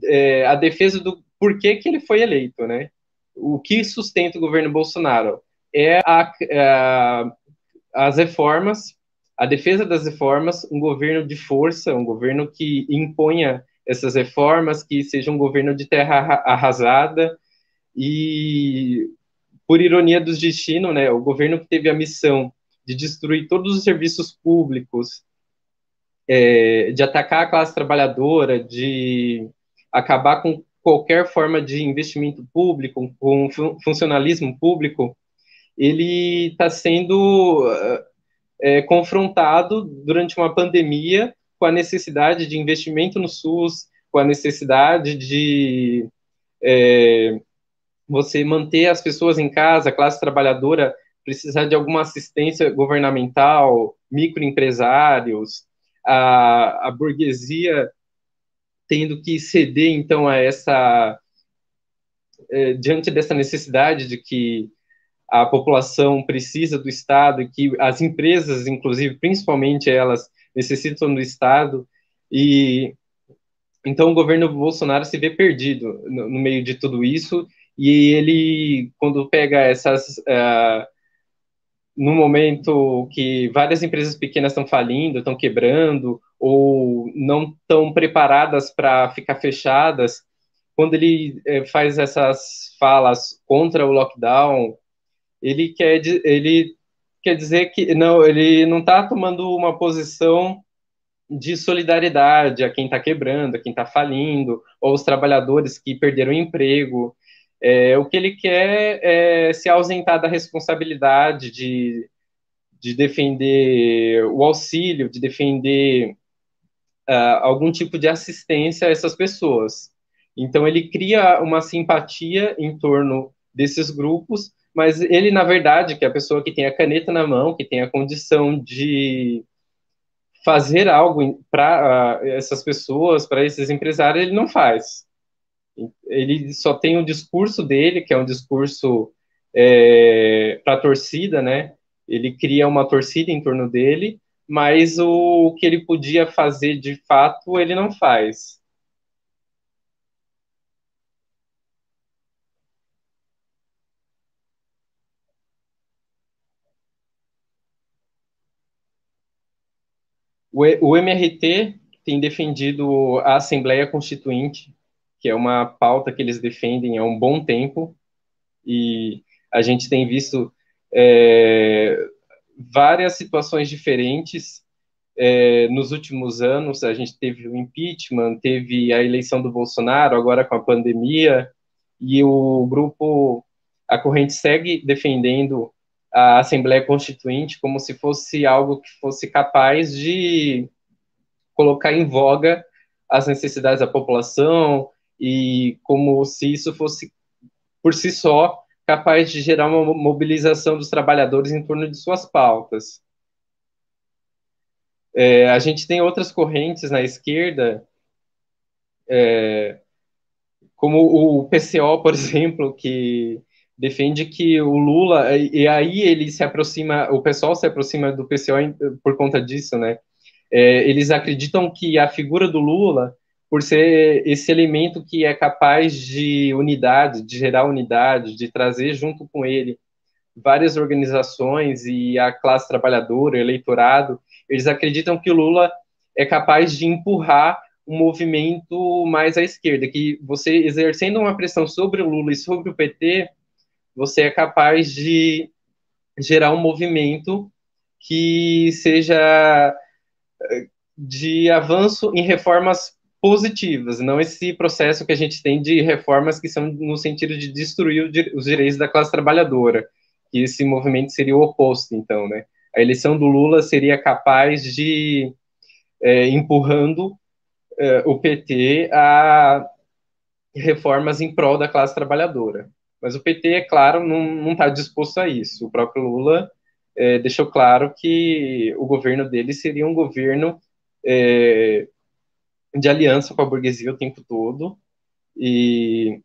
é, a defesa do porquê que ele foi eleito, né? O que sustenta o governo Bolsonaro é a, a, as reformas a defesa das reformas, um governo de força, um governo que imponha essas reformas, que seja um governo de terra arrasada e, por ironia dos destinos, né, o governo que teve a missão de destruir todos os serviços públicos, é, de atacar a classe trabalhadora, de acabar com qualquer forma de investimento público, com funcionalismo público, ele está sendo é, confrontado durante uma pandemia com a necessidade de investimento no SUS, com a necessidade de é, você manter as pessoas em casa, a classe trabalhadora precisar de alguma assistência governamental, microempresários, a, a burguesia tendo que ceder então a essa é, diante dessa necessidade de que a população precisa do Estado e que as empresas, inclusive, principalmente elas, necessitam do Estado. E então o governo Bolsonaro se vê perdido no, no meio de tudo isso e ele, quando pega essas. Uh, no momento que várias empresas pequenas estão falindo, estão quebrando, ou não estão preparadas para ficar fechadas, quando ele eh, faz essas falas contra o lockdown, ele quer, ele quer dizer que não, ele não está tomando uma posição de solidariedade a quem está quebrando, a quem está falindo, ou os trabalhadores que perderam o emprego. É, o que ele quer é se ausentar da responsabilidade de, de defender o auxílio, de defender uh, algum tipo de assistência a essas pessoas. Então, ele cria uma simpatia em torno desses grupos mas ele, na verdade, que é a pessoa que tem a caneta na mão, que tem a condição de fazer algo para uh, essas pessoas, para esses empresários, ele não faz. Ele só tem o discurso dele, que é um discurso é, para a torcida, né? Ele cria uma torcida em torno dele, mas o, o que ele podia fazer de fato, ele não faz. O, MRT tem defendido a Assembleia Constituinte, que é uma pauta que eles defendem há um bom tempo, e a gente tem visto é, várias situações diferentes é, nos últimos anos. A gente teve o impeachment, teve a eleição do Bolsonaro, agora com a pandemia, e o grupo, a corrente segue defendendo a Assembleia Constituinte como se fosse algo que fosse capaz de colocar em voga as necessidades da população e como se isso fosse, por si só, capaz de gerar uma mobilização dos trabalhadores em torno de suas pautas. É, a gente tem outras correntes na esquerda, é, como o PCO, por exemplo, que defende que o Lula e aí ele se aproxima, o pessoal se aproxima do PCO por conta disso, né? É, eles acreditam que a figura do Lula, por ser esse elemento que é capaz de unidade, de gerar unidade, de trazer junto com ele várias organizações e a classe trabalhadora, eleitorado, Eles acreditam que o Lula é capaz de empurrar um movimento mais à esquerda, que você exercendo uma pressão sobre o Lula e sobre o PT, você é capaz de gerar um movimento que seja eh, de avanço em reformas positivas, não esse processo que a gente tem de reformas que são no sentido de destruir os direitos da classe trabalhadora, que esse movimento seria o oposto, então, né? A eleição do Lula seria capaz de é, empurrando é, o PT a reformas em prol da classe trabalhadora. Mas o PT, é claro, não está disposto a isso. O próprio Lula é, deixou claro que o governo dele seria um governo é, de aliança com a burguesia o tempo todo. E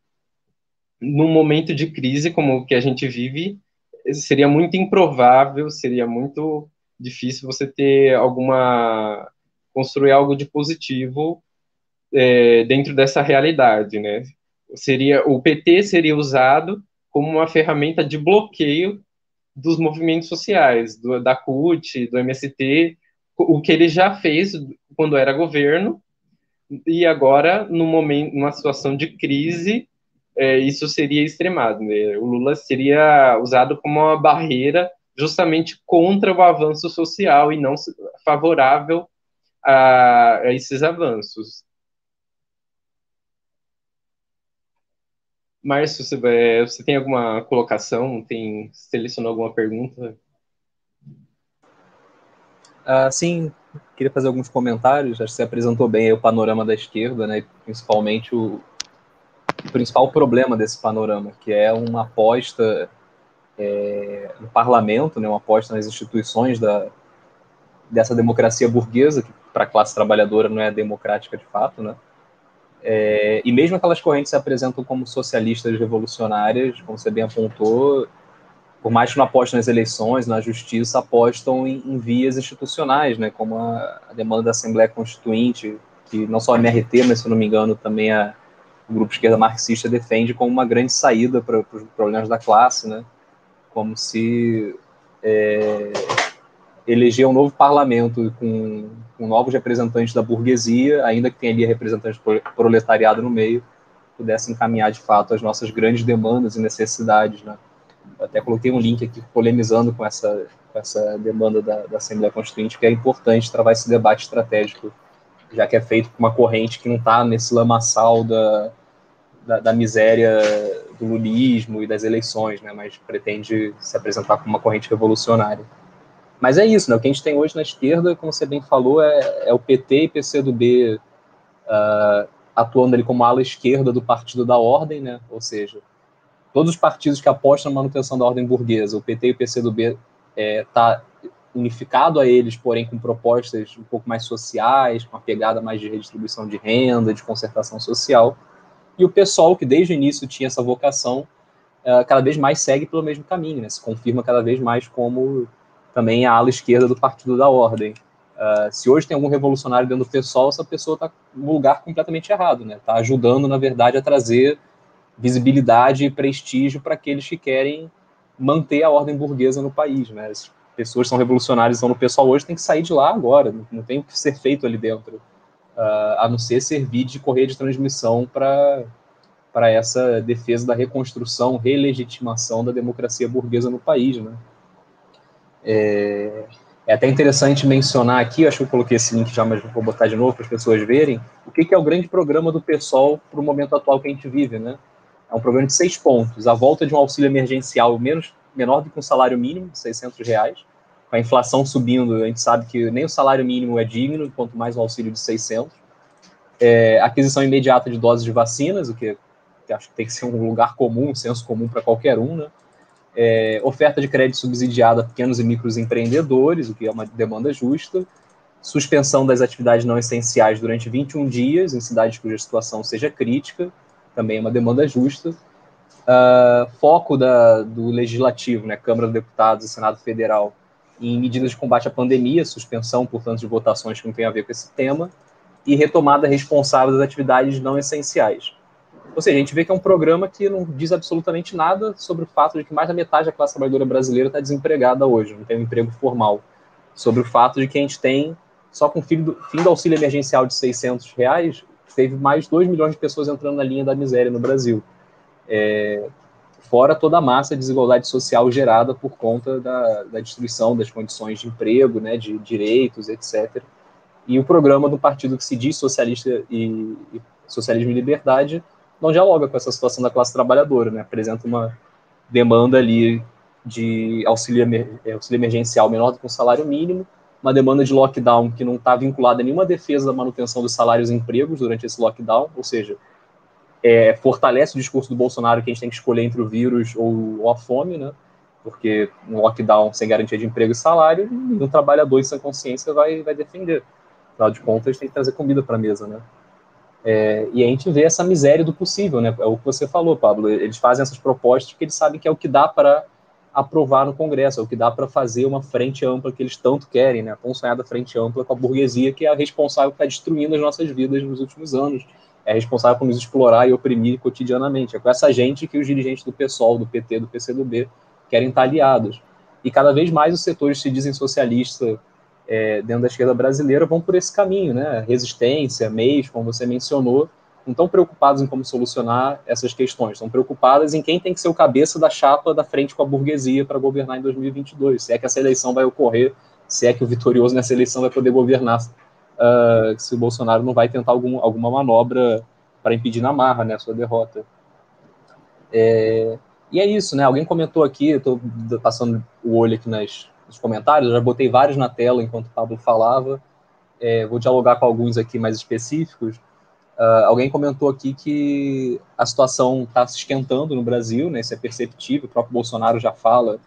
num momento de crise como o que a gente vive, seria muito improvável, seria muito difícil você ter alguma construir algo de positivo é, dentro dessa realidade, né? Seria o PT seria usado como uma ferramenta de bloqueio dos movimentos sociais, do, da CUT, do MST, o que ele já fez quando era governo e agora no momento, numa situação de crise, é, isso seria extremado. Né? O Lula seria usado como uma barreira justamente contra o avanço social e não favorável a, a esses avanços. Márcio, você, você tem alguma colocação? Tem selecionou alguma pergunta? Ah, sim, queria fazer alguns comentários. Acho que você apresentou bem o panorama da esquerda, né? Principalmente o, o principal problema desse panorama, que é uma aposta é, no parlamento, né? Uma aposta nas instituições da, dessa democracia burguesa, que para a classe trabalhadora não é democrática de fato, né? É, e mesmo aquelas correntes se apresentam como socialistas revolucionárias, como você bem apontou, por mais que não apostem nas eleições, na justiça, apostam em, em vias institucionais, né, como a, a, demanda da Assembleia Constituinte, que não só a MRT, mas se não me engano também a, o grupo esquerda marxista defende como uma grande saída para os problemas da classe, né, como se é, eleger um novo parlamento com, com, novos representantes da burguesia, ainda que tenha ali representantes do proletariado no meio, pudesse encaminhar de fato as nossas grandes demandas e necessidades. Né? Até coloquei um link aqui polemizando com essa, com essa demanda da, da Assembleia Constituinte, que é importante travar esse debate estratégico, já que é feito por uma corrente que não está nesse lamaçal da, da, da, miséria do lulismo e das eleições, né, mas pretende se apresentar como uma corrente revolucionária. Mas é isso, né? O que a gente tem hoje na esquerda, como você bem falou, é, é o PT e PCdoB uh, atuando ali como ala esquerda do Partido da Ordem, né? Ou seja, todos os partidos que apostam na manutenção da ordem burguesa, o PT e o PCdoB é, tá unificado a eles, porém com propostas um pouco mais sociais, com uma pegada mais de redistribuição de renda, de concertação social. E o PSOL, que desde o início tinha essa vocação, uh, cada vez mais segue pelo mesmo caminho, né? Se confirma cada vez mais como também a ala esquerda do Partido da Ordem. Uh, se hoje tem algum revolucionário dentro do PSOL, essa pessoa está no lugar completamente errado, né? Está ajudando, na verdade, a trazer visibilidade e prestígio para aqueles que querem manter a ordem burguesa no país, né? As pessoas são revolucionárias estão no PSOL hoje, tem que sair de lá agora, não, tem o que ser feito ali dentro, uh, a não ser servir de correia de transmissão para para essa defesa da reconstrução, relegitimação da democracia burguesa no país, né? É, é até interessante mencionar aqui, acho que eu coloquei esse link já, mas vou botar de novo para as pessoas verem, o que, que é o grande programa do PSOL para o momento atual que a gente vive, né? É um programa de seis pontos, a volta de um auxílio emergencial menos, menor do que um salário mínimo, de 600 reais, com a inflação subindo, a gente sabe que nem o salário mínimo é digno, quanto mais um auxílio de 600. É, aquisição imediata de doses de vacinas, o que, que acho que tem que ser um lugar comum, um senso comum para qualquer um, né? É, oferta de crédito subsidiado a pequenos e micros empreendedores, o que é uma demanda justa, suspensão das atividades não essenciais durante 21 dias em cidades cuja situação seja crítica, também é uma demanda justa, uh, foco da, do legislativo, né, Câmara dos Deputados e Senado Federal, em medidas de combate à pandemia, suspensão, portanto, de votações que não tem a ver com esse tema, e retomada responsável das atividades não essenciais. Ou seja, a gente vê que é um programa que não diz absolutamente nada sobre o fato de que mais da metade da classe trabalhadora brasileira está desempregada hoje, não tem um emprego formal. sobre o fato de que a gente tem, só com o fim do, fim do auxílio emergencial de 600 reais, teve mais 2 milhões de pessoas entrando na linha da miséria no Brasil. É, fora toda a massa de desigualdade social gerada por conta da, da destruição das condições de emprego, né, de direitos, etc. E o programa do partido que se diz socialista e, e socialismo e liberdade não dialoga com essa situação da classe trabalhadora, né? apresenta uma demanda ali de auxílio, auxílio emergencial menor do que o salário mínimo, uma demanda de lockdown que não está vinculada a nenhuma defesa da manutenção dos salários e empregos durante esse lockdown, ou seja, é, fortalece o discurso do Bolsonaro que a gente tem que escolher entre o vírus ou, ou a fome, né? Porque um lockdown sem garantia de emprego e salário, nenhum trabalhador sem consciência vai, vai defender. Afinal de contas, tem que trazer comida para a mesa, né? É, e a gente vê essa miséria do possível, né? É o que você falou, Pablo. Eles fazem essas propostas porque eles sabem que é o que dá para aprovar no Congresso, é o que dá para fazer uma frente ampla que eles tanto querem, né? A tão sonhada frente ampla com a burguesia, que é a responsável por estar destruindo as nossas vidas nos últimos anos, é responsável por nos explorar e oprimir cotidianamente. É com essa gente que os dirigentes do PSOL, do PT, do PCdoB querem estar aliados. E cada vez mais os setores se dizem socialistas é, dentro da esquerda brasileira vão por esse caminho, né? Resistência, meios, como você mencionou, não estão preocupados em como solucionar essas questões, estão preocupadas em quem tem que ser o cabeça da chapa da frente com a burguesia para governar em 2022, se é que essa eleição vai ocorrer, se é que o vitorioso nessa eleição vai poder governar, uh, se o Bolsonaro não vai tentar algum, alguma manobra para impedir na marra né, a sua derrota. É, e é isso, né? Alguém comentou aqui, estou passando o olho aqui nas, nos comentários, já botei vários na tela enquanto o Pablo falava, é, vou dialogar com alguns aqui mais específicos. Uh, alguém comentou aqui que a situação está se esquentando no Brasil, né? Isso é perceptível. O próprio Bolsonaro já fala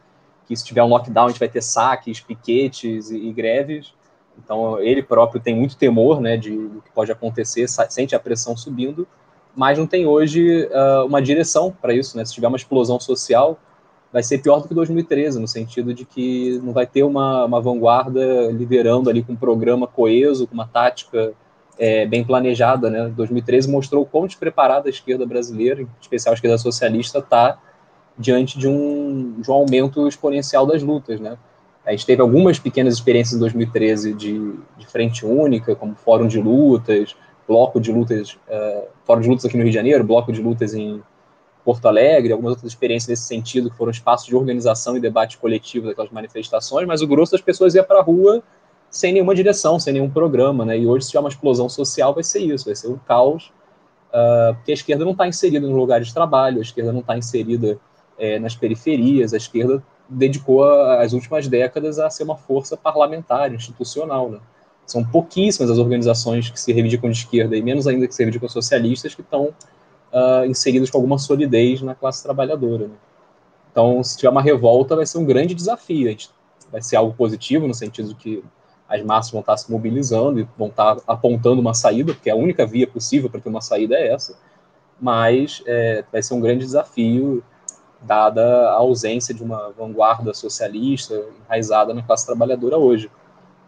que se tiver um lockdown a gente vai ter saques, piquetes e, e greves. Então ele próprio tem muito temor, né, de do que pode acontecer, sente a pressão subindo, mas não tem hoje uh, uma direção para isso, né? Se tiver uma explosão social, vai ser pior do que 2013, no sentido de que não vai ter uma, uma vanguarda liderando ali com um programa coeso, com uma tática é, bem planejada. Né? 2013 mostrou o quão despreparada a esquerda brasileira, em especial a esquerda socialista, está diante de um, de um aumento exponencial das lutas. Né? A gente teve algumas pequenas experiências em 2013 de, de frente única, como Fórum de Lutas, Bloco de Lutas, uh, Fórum de Lutas aqui no Rio de Janeiro, Bloco de Lutas em Porto Alegre, algumas outras experiências nesse sentido, que foram espaços de organização e debate coletivo daquelas manifestações, mas o grosso das pessoas ia para a rua sem nenhuma direção, sem nenhum programa, né? E hoje, se tiver uma explosão social, vai ser isso, vai ser um caos, uh, porque a esquerda não está inserida nos lugares de trabalho, a esquerda não está inserida é, nas periferias, a esquerda dedicou a, as últimas décadas a ser uma força parlamentar, institucional, né? São pouquíssimas as organizações que se reivindicam de esquerda, e menos ainda que se reivindicam socialistas, que estão uh, inseridas com alguma solidez na classe trabalhadora. Né? Então, se tiver uma revolta, vai ser um grande desafio. Vai ser algo positivo, no sentido de que as massas vão estar se mobilizando e vão estar apontando uma saída, porque a única via possível para ter uma saída é essa, mas é, vai ser um grande desafio, dada a ausência de uma vanguarda socialista enraizada na classe trabalhadora hoje.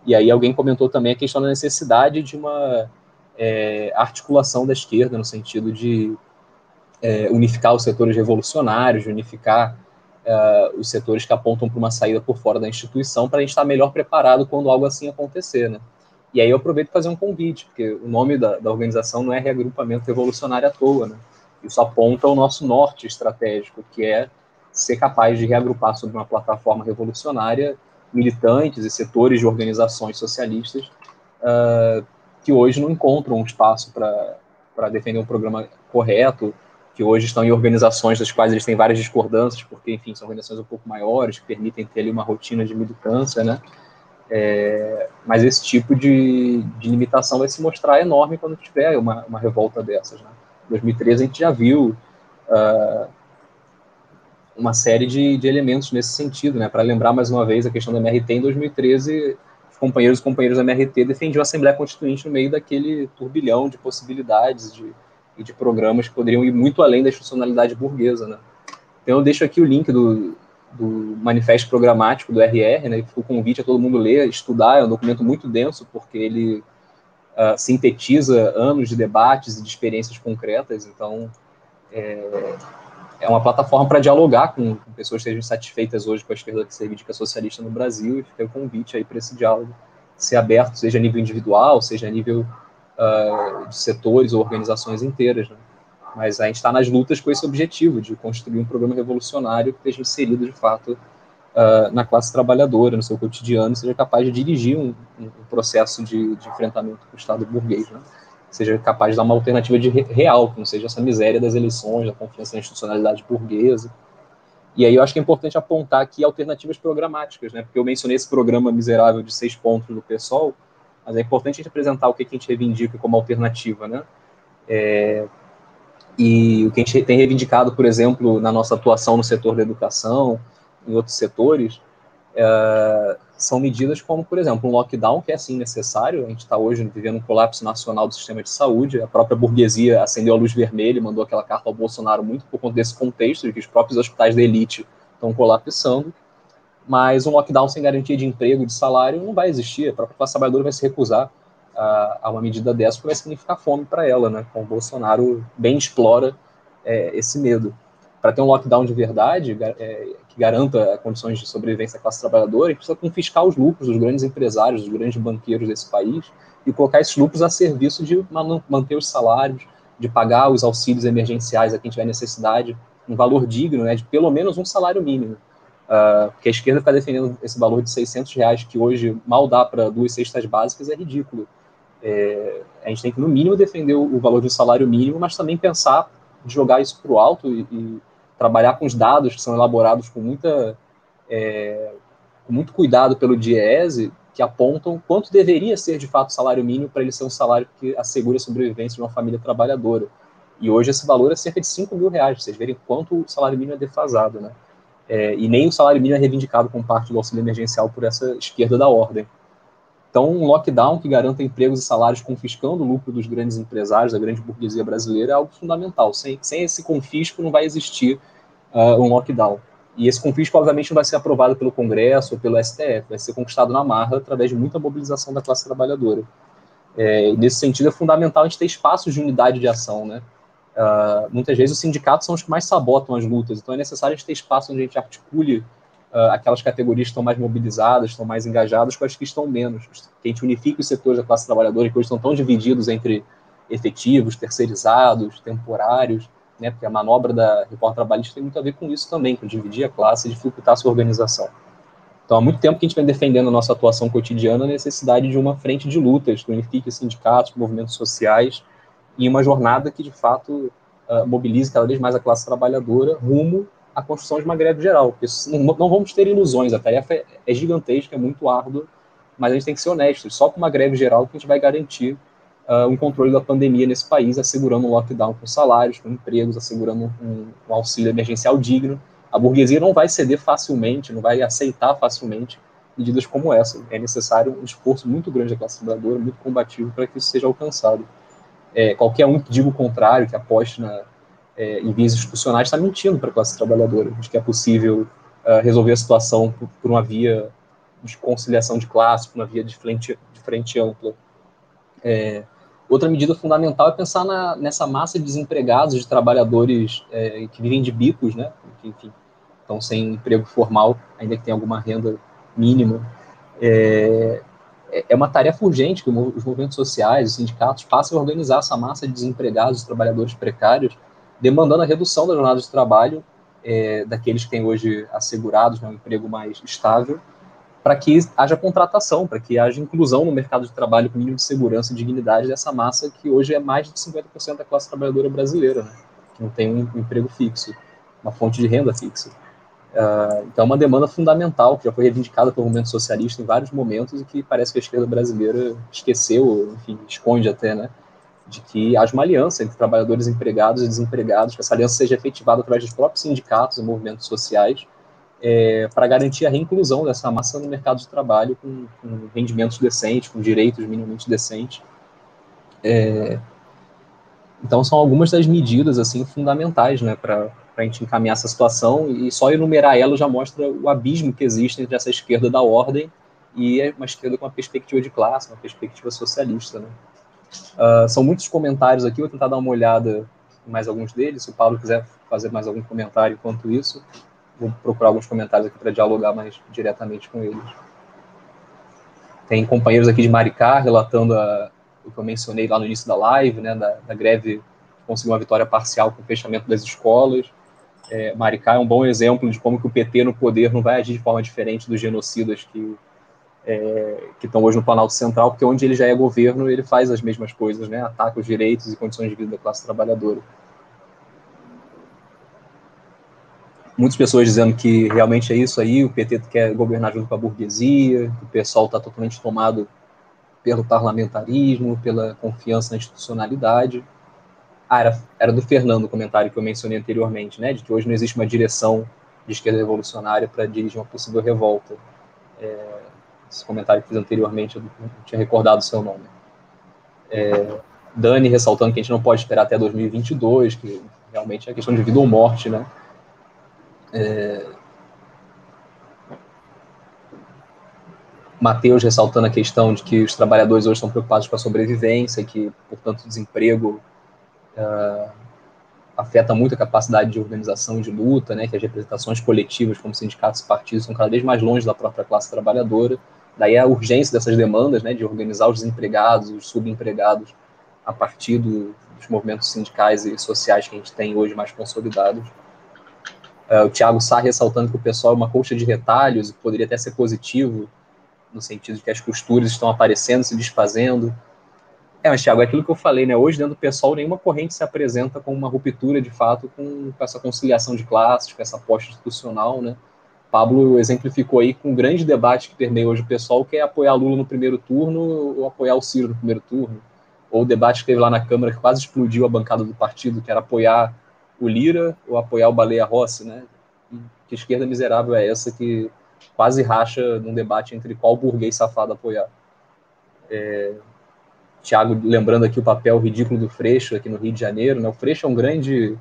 E aí alguém comentou também a questão da necessidade de uma é, articulação da esquerda, no sentido de é, unificar os setores revolucionários, unificar uh, os setores que apontam para uma saída por fora da instituição para a gente estar melhor preparado quando algo assim acontecer, né? E aí eu aproveito para fazer um convite, porque o nome da, da organização não é Reagrupamento Revolucionário à toa, né? Isso aponta ao nosso norte estratégico, que é ser capaz de reagrupar sobre uma plataforma revolucionária militantes e setores de organizações socialistas uh, que hoje não encontram um espaço para defender um programa correto, que hoje estão em organizações das quais eles têm várias discordâncias, porque, enfim, são organizações um pouco maiores, que permitem ter ali uma rotina de militância, né? É, mas esse tipo de, de, limitação vai se mostrar enorme quando tiver uma, uma revolta dessas. Né? Em 2013 a gente já viu uh, uma série de, de, elementos nesse sentido. Né? Para lembrar mais uma vez a questão da MRT, em 2013 os companheiros e companheiras da MRT defendiam a Assembleia Constituinte no meio daquele turbilhão de possibilidades de e de programas que poderiam ir muito além da institucionalidade burguesa, né? Então eu deixo aqui o link do, do manifesto programático do RR, né? Fica o convite a todo mundo ler, estudar, é um documento muito denso, porque ele uh, sintetiza anos de debates e de experiências concretas, então é, é uma plataforma para dialogar com, com, pessoas que estejam satisfeitas hoje com a esquerda que se reivindica socialista no Brasil e fica o convite aí para esse diálogo ser aberto, seja a nível individual, seja a nível uh, de setores ou organizações inteiras. Né? Mas a gente está nas lutas com esse objetivo de construir um programa revolucionário que esteja inserido de fato uh, na classe trabalhadora, no seu cotidiano, seja capaz de dirigir um, um processo de, de, enfrentamento com o Estado burguês. Né? seja capaz de dar uma alternativa de real, que não seja essa miséria das eleições, da confiança na institucionalidade burguesa. E aí eu acho que é importante apontar aqui alternativas programáticas, né? Porque eu mencionei esse programa miserável de seis pontos do PSOL, mas é importante a gente apresentar o que a gente reivindica como alternativa, né? É, e o que a gente tem reivindicado, por exemplo, na nossa atuação no setor da educação, em outros setores, é, são medidas como, por exemplo, um lockdown, que é sim necessário. A gente está hoje vivendo um colapso nacional do sistema de saúde. A própria burguesia acendeu a luz vermelha e mandou aquela carta ao Bolsonaro muito por conta desse contexto, de que os próprios hospitais da elite estão colapsando. Mas um lockdown sem garantia de emprego de salário não vai existir. A própria classe trabalhadora vai se recusar a, a uma medida dessa, porque vai significar fome para ela, né? Como o Bolsonaro bem explora é, esse medo. Para ter um lockdown de verdade, é, que garanta condições de sobrevivência à classe trabalhadora, a gente precisa confiscar os lucros dos grandes empresários, dos grandes banqueiros desse país e colocar esses lucros a serviço de manter os salários, de pagar os auxílios emergenciais a quem tiver necessidade, um valor digno, né, de pelo menos um salário mínimo. Uh, porque a esquerda está defendendo esse valor de 600 reais, que hoje mal dá para duas cestas básicas, é ridículo. É, a gente tem que, no mínimo, defender o, valor de um salário mínimo, mas também pensar de jogar isso para o alto e, e trabalhar com os dados que são elaborados com muita é, com muito cuidado pelo DIEESE, que apontam quanto deveria ser de fato o salário mínimo para ele ser um salário que assegure a sobrevivência de uma família trabalhadora. E hoje esse valor é cerca de 5 mil reais, vocês verem quanto o salário mínimo é defasado, né? É, e nem o salário mínimo é reivindicado como parte do auxílio emergencial por essa esquerda da ordem. Então, um lockdown que garanta empregos e salários confiscando o lucro dos grandes empresários, da grande burguesia brasileira, é algo fundamental. Sem, sem esse confisco, não vai existir uh, um lockdown. E esse confisco, obviamente, não vai ser aprovado pelo Congresso ou pelo STF, vai ser conquistado na marra através de muita mobilização da classe trabalhadora. É, nesse sentido, é fundamental a gente ter espaços de unidade de ação. Né? Uh, muitas vezes os sindicatos são os que mais sabotam as lutas, então é necessário a gente ter espaço onde a gente articule uh, aquelas categorias que estão mais mobilizadas, estão mais engajadas, com as que estão menos. Que a gente unifique os setores da classe trabalhadora, que hoje estão tão divididos entre efetivos, terceirizados, temporários, né, porque a manobra da reforma trabalhista tem muito a ver com isso também, com dividir a classe e dificultar a sua organização. Então, há muito tempo que a gente vem defendendo a nossa atuação cotidiana a necessidade de uma frente de lutas que unifique sindicatos, movimentos sociais e uma jornada que, de fato, uh, mobilize cada vez mais a classe trabalhadora rumo a construção de uma greve geral. Porque não, não vamos ter ilusões, a tarefa é, é, gigantesca, é muito árdua, mas a gente tem que ser honesto. Só com uma greve geral que a gente vai garantir uh, um controle da pandemia nesse país, assegurando um lockdown com salários, com empregos, assegurando um, um auxílio emergencial digno. A burguesia não vai ceder facilmente, não vai aceitar facilmente medidas como essa. É necessário um esforço muito grande da classe trabalhadora, muito combativo, para que isso seja alcançado. É, qualquer um que diga o contrário, que aposte na, é, em vias institucionais está mentindo para a classe trabalhadora, de que é possível uh, resolver a situação por, por, uma via de conciliação de classe, por uma via de frente, de frente ampla. É, outra medida fundamental é pensar na, nessa massa de desempregados, de trabalhadores é, que vivem de bicos, né, que, enfim, estão sem emprego formal, ainda que tenham alguma renda mínima. É, é uma tarefa urgente que os movimentos sociais, os sindicatos passem a organizar essa massa de desempregados, trabalhadores precários, demandando a redução da jornada de trabalho é, daqueles que têm hoje assegurados né, um emprego mais estável, para que haja contratação, para que haja inclusão no mercado de trabalho com mínimo de segurança e dignidade dessa massa que hoje é mais de 50% da classe trabalhadora brasileira, né, que não tem um emprego fixo, uma fonte de renda fixa. Uh, então, é uma demanda fundamental que já foi reivindicada pelo movimento socialista em vários momentos e que parece que a esquerda brasileira esqueceu, enfim, esconde até, né? de que haja uma aliança entre trabalhadores empregados e desempregados, que essa aliança seja efetivada através dos próprios sindicatos e movimentos sociais, é, para garantir a reinclusão dessa massa no mercado de trabalho com, com rendimentos decentes, com direitos minimamente decentes. É, então, são algumas das medidas assim fundamentais né, para a gente encaminhar essa situação, e só enumerar ela já mostra o abismo que existe entre essa esquerda da ordem e uma esquerda com uma perspectiva de classe, uma perspectiva socialista. Né? Uh, são muitos comentários aqui, vou tentar dar uma olhada mais alguns deles. Se o Paulo quiser fazer mais algum comentário enquanto isso, vou procurar alguns comentários aqui para dialogar mais diretamente com eles. Tem companheiros aqui de Maricá relatando a, o que eu mencionei lá no início da live, né, da, da greve que conseguiu uma vitória parcial com o fechamento das escolas. É, Maricá é um bom exemplo de como que o PT no poder não vai agir de forma diferente dos genocidas que é, que estão hoje no Planalto Central, porque onde ele já é governo, ele faz as mesmas coisas, né? Ataca os direitos e condições de vida da classe trabalhadora. Muitas pessoas dizendo que realmente é isso aí, o PT quer governar junto com a burguesia, o pessoal está totalmente tomado pelo parlamentarismo, pela confiança na institucionalidade. Ah, era, era do Fernando o comentário que eu mencionei anteriormente, né? De que hoje não existe uma direção de esquerda revolucionária para dirigir uma possível revolta. É, esse comentário que fiz anteriormente, eu não tinha recordado o seu nome. É, Dani ressaltando que a gente não pode esperar até 2022, que realmente é questão de vida ou morte, né? É, Mateus ressaltando a questão de que os trabalhadores hoje estão preocupados com a sobrevivência, que, portanto, o desemprego uh, afeta muito a capacidade de organização e de luta, né, que as representações coletivas, como sindicatos e partidos, são cada vez mais longe da própria classe trabalhadora. Daí a urgência dessas demandas, né, de organizar os desempregados, os subempregados, a partir do, dos movimentos sindicais e sociais que a gente tem hoje mais consolidados. Uh, o Tiago Sá ressaltando que o pessoal é uma colcha de retalhos, e poderia até ser positivo, no sentido de que as costuras estão aparecendo, se desfazendo, é, mas, Thiago, é aquilo que eu falei, né? Hoje, dentro do pessoal, nenhuma corrente se apresenta com uma ruptura, de fato, com, com essa conciliação de classes, com essa aposta institucional, né? Pablo exemplificou aí com um grande debate que permeia hoje o pessoal, que é apoiar Lula no primeiro turno ou apoiar o Ciro no primeiro turno. Ou o debate que teve lá na Câmara, que quase explodiu a bancada do partido, que era apoiar o Lira ou apoiar o Baleia Rossi, né? Que esquerda miserável é essa que quase racha num debate entre qual burguês safado apoiar. É, Tiago lembrando aqui o papel ridículo do Freixo aqui no Rio de Janeiro, né? O Freixo é um grande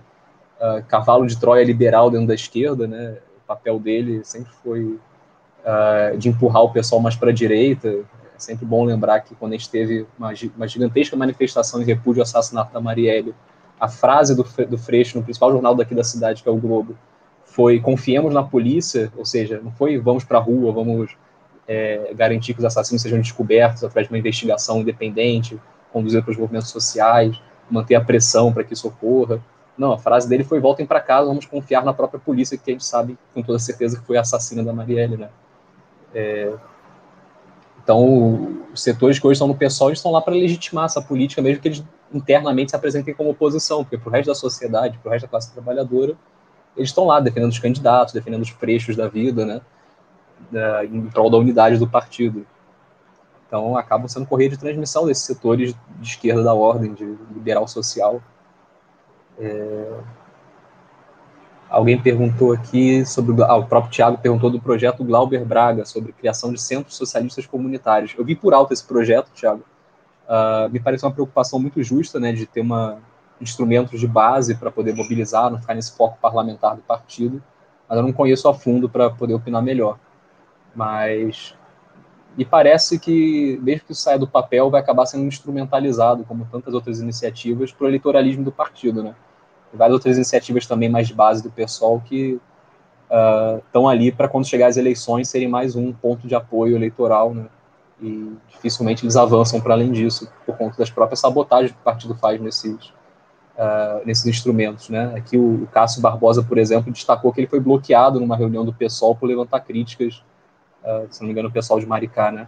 uh, cavalo de Troia liberal dentro da esquerda, né? O papel dele sempre foi uh, de empurrar o pessoal mais para a direita. É sempre bom lembrar que quando a gente teve uma, uma gigantesca manifestação em repúdio ao assassinato da Marielle, a frase do, do Freixo no principal jornal daqui da cidade, que é o Globo, foi confiemos na polícia, ou seja, não foi vamos para a rua, vamos é, garantir que os assassinos sejam descobertos através de uma investigação independente, conduzida pelos movimentos sociais, manter a pressão para que isso ocorra. Não, a frase dele foi: voltem para casa, vamos confiar na própria polícia, que a gente sabe com toda certeza que foi a assassina da Marielle, né? É, então, os setores que hoje estão no PSOL estão lá para legitimar essa política, mesmo que eles internamente se apresentem como oposição, porque para o resto da sociedade, para o resto da classe trabalhadora, eles estão lá defendendo os candidatos, defendendo os freixos da vida, né? Uh, em prol da unidade do partido. Então, acabam sendo correia de transmissão desses setores de esquerda da ordem, de liberal social. É... Alguém perguntou aqui sobre. Ah, o próprio Tiago perguntou do projeto Glauber Braga, sobre criação de centros socialistas comunitários. Eu vi por alto esse projeto, Tiago. Uh, me parece uma preocupação muito justa, né, de ter uma, instrumentos de base para poder mobilizar, não ficar nesse foco parlamentar do partido, mas eu não conheço a fundo para poder opinar melhor. Mas me parece que, mesmo que saia do papel, vai acabar sendo instrumentalizado, como tantas outras iniciativas, para o eleitoralismo do partido, né? Tem várias outras iniciativas também mais de base do pessoal que estão uh, ali para, quando chegar as eleições, serem mais um ponto de apoio eleitoral, né? E dificilmente eles avançam para além disso, por conta das próprias sabotagens que o partido faz nesses, uh, nesses instrumentos, né? Aqui o, o Cássio Barbosa, por exemplo, destacou que ele foi bloqueado numa reunião do PSOL por levantar críticas se não me engano, o pessoal de Maricá, né?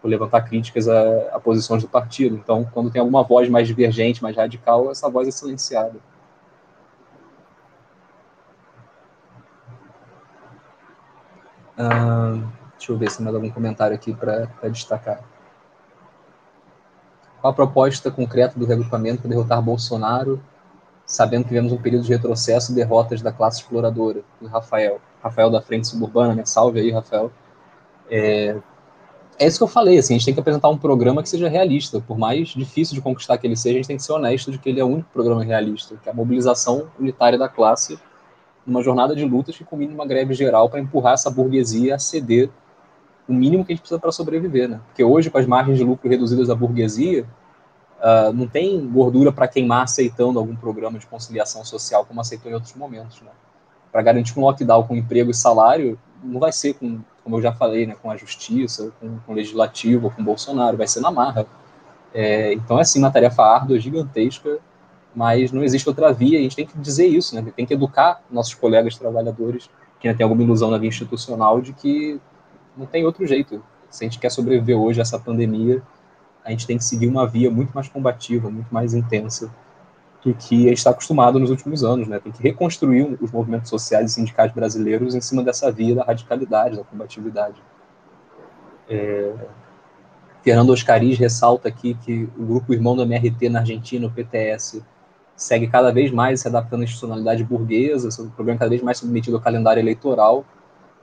Por levantar críticas a, a, posições do partido. Então, quando tem alguma voz mais divergente, mais radical, essa voz é silenciada. Uh, deixa eu ver se tem mais algum comentário aqui para destacar. Qual a proposta concreta do regrupamento para derrotar Bolsonaro, sabendo que vivemos um período de retrocesso e derrotas da classe exploradora? Do Rafael. Rafael da Frente Suburbana, né? Salve aí, Rafael. É, é isso que eu falei, assim, a gente tem que apresentar um programa que seja realista, por mais difícil de conquistar que ele seja, a gente tem que ser honesto de que ele é o único programa realista, que é a mobilização unitária da classe numa jornada de lutas que combine uma greve geral para empurrar essa burguesia a ceder o mínimo que a gente precisa para sobreviver, né? Porque hoje, com as margens de lucro reduzidas da burguesia, uh, não tem gordura para queimar aceitando algum programa de conciliação social como aceitou em outros momentos. Né? Para garantir um lockdown com emprego e salário, não vai ser com, como eu já falei, né, com a justiça, com, com o legislativo, com o Bolsonaro, vai ser na marra. É, então é sim uma tarefa árdua, gigantesca, mas não existe outra via, a gente tem que dizer isso, né? tem que educar nossos colegas trabalhadores que ainda tem alguma ilusão na via institucional de que não tem outro jeito. Se a gente quer sobreviver hoje a essa pandemia, a gente tem que seguir uma via muito mais combativa, muito mais intensa do que a gente está acostumado nos últimos anos, né? Tem que reconstruir os movimentos sociais e sindicais brasileiros em cima dessa via da radicalidade, da combatividade. É... Fernando Oscaris ressalta aqui que o grupo irmão do MRT na Argentina, o PTS, segue cada vez mais se adaptando à institucionalidade burguesa, o programa cada vez mais submetido ao calendário eleitoral.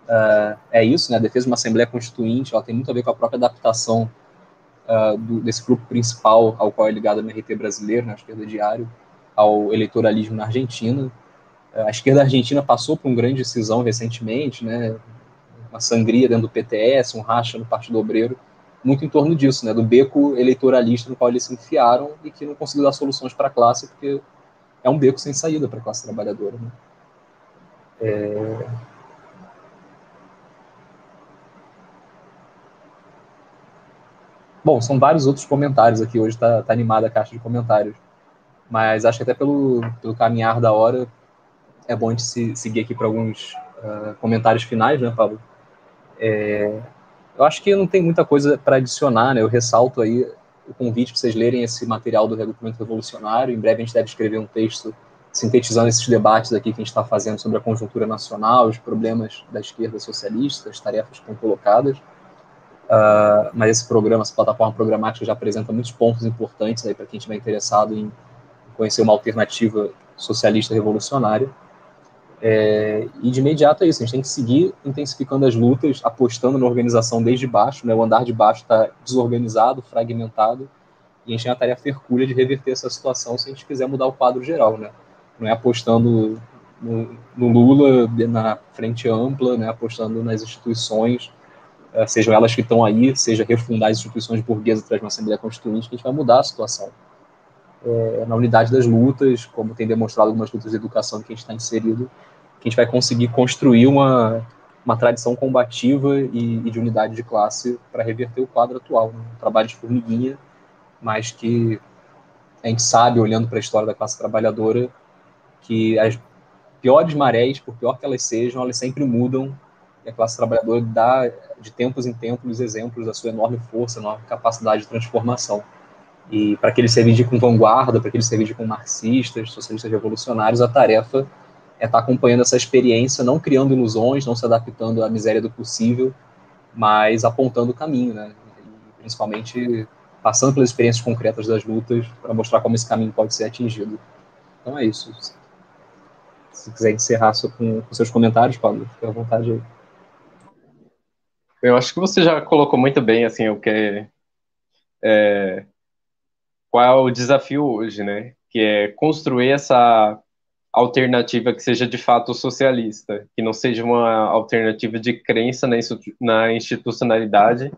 Uh, é isso, né? A defesa de uma Assembleia Constituinte, ela tem muito a ver com a própria adaptação uh, do, desse grupo principal ao qual é ligado o MRT brasileiro, na né, esquerda diário, ao eleitoralismo na Argentina. Uh, a esquerda argentina passou por uma grande decisão recentemente, né? Uma sangria dentro do PTS, um racha no Partido Obreiro, muito em torno disso, né? Do beco eleitoralista no qual eles se enfiaram e que não conseguiu dar soluções para a classe, porque é um beco sem saída para a classe trabalhadora. Né? É... Bom, são vários outros comentários aqui. Hoje está tá animada a caixa de comentários. Mas acho que até pelo, pelo caminhar da hora é bom a gente se, seguir aqui para alguns uh, comentários finais, né, Pablo? É, eu acho que não tem muita coisa para adicionar, né? Eu ressalto aí o convite para vocês lerem esse material do Regrupamento Revolucionário. Em breve a gente deve escrever um texto sintetizando esses debates aqui que a gente está fazendo sobre a conjuntura nacional, os problemas da esquerda socialista, as tarefas que estão colocadas. Uh, mas esse programa, essa plataforma programática já apresenta muitos pontos importantes aí para quem estiver interessado em conhecer uma alternativa socialista revolucionária. É, e de imediato é isso, a gente tem que seguir intensificando as lutas, apostando na organização desde baixo, né? o andar de baixo está desorganizado, fragmentado, e a gente tem a tarefa hercúlea de reverter essa situação se a gente quiser mudar o quadro geral, né? não é apostando no, no Lula, na frente ampla, né? apostando nas instituições, eh, sejam elas que estão aí, seja refundar as instituições burguesas através de uma Assembleia Constituinte, que a gente vai mudar a situação. É, na unidade das lutas, como tem demonstrado algumas lutas de educação que a gente está inserido, que a gente vai conseguir construir uma, uma tradição combativa e, e de unidade de classe para reverter o quadro atual. Né? Um trabalho de formiguinha, mas que a gente sabe, olhando para a história da classe trabalhadora, que as piores marés, por pior que elas sejam, elas sempre mudam e a classe trabalhadora dá de tempos em tempos exemplos da sua enorme força, enorme capacidade de transformação. E para que eles se com vanguarda, para que eles se com marxistas, socialistas revolucionários, a tarefa é estar tá acompanhando essa experiência, não criando ilusões, não se adaptando à miséria do possível, mas apontando o caminho, né? E, principalmente passando pelas experiências concretas das lutas para mostrar como esse caminho pode ser atingido. Então é isso. Se quiser encerrar com, com seus comentários, Paulo, fique à vontade aí. Eu acho que você já colocou muito bem, assim, o que é, é, qual é o desafio hoje, né? Que é construir essa alternativa que seja de fato socialista, que não seja uma alternativa de crença na institucionalidade.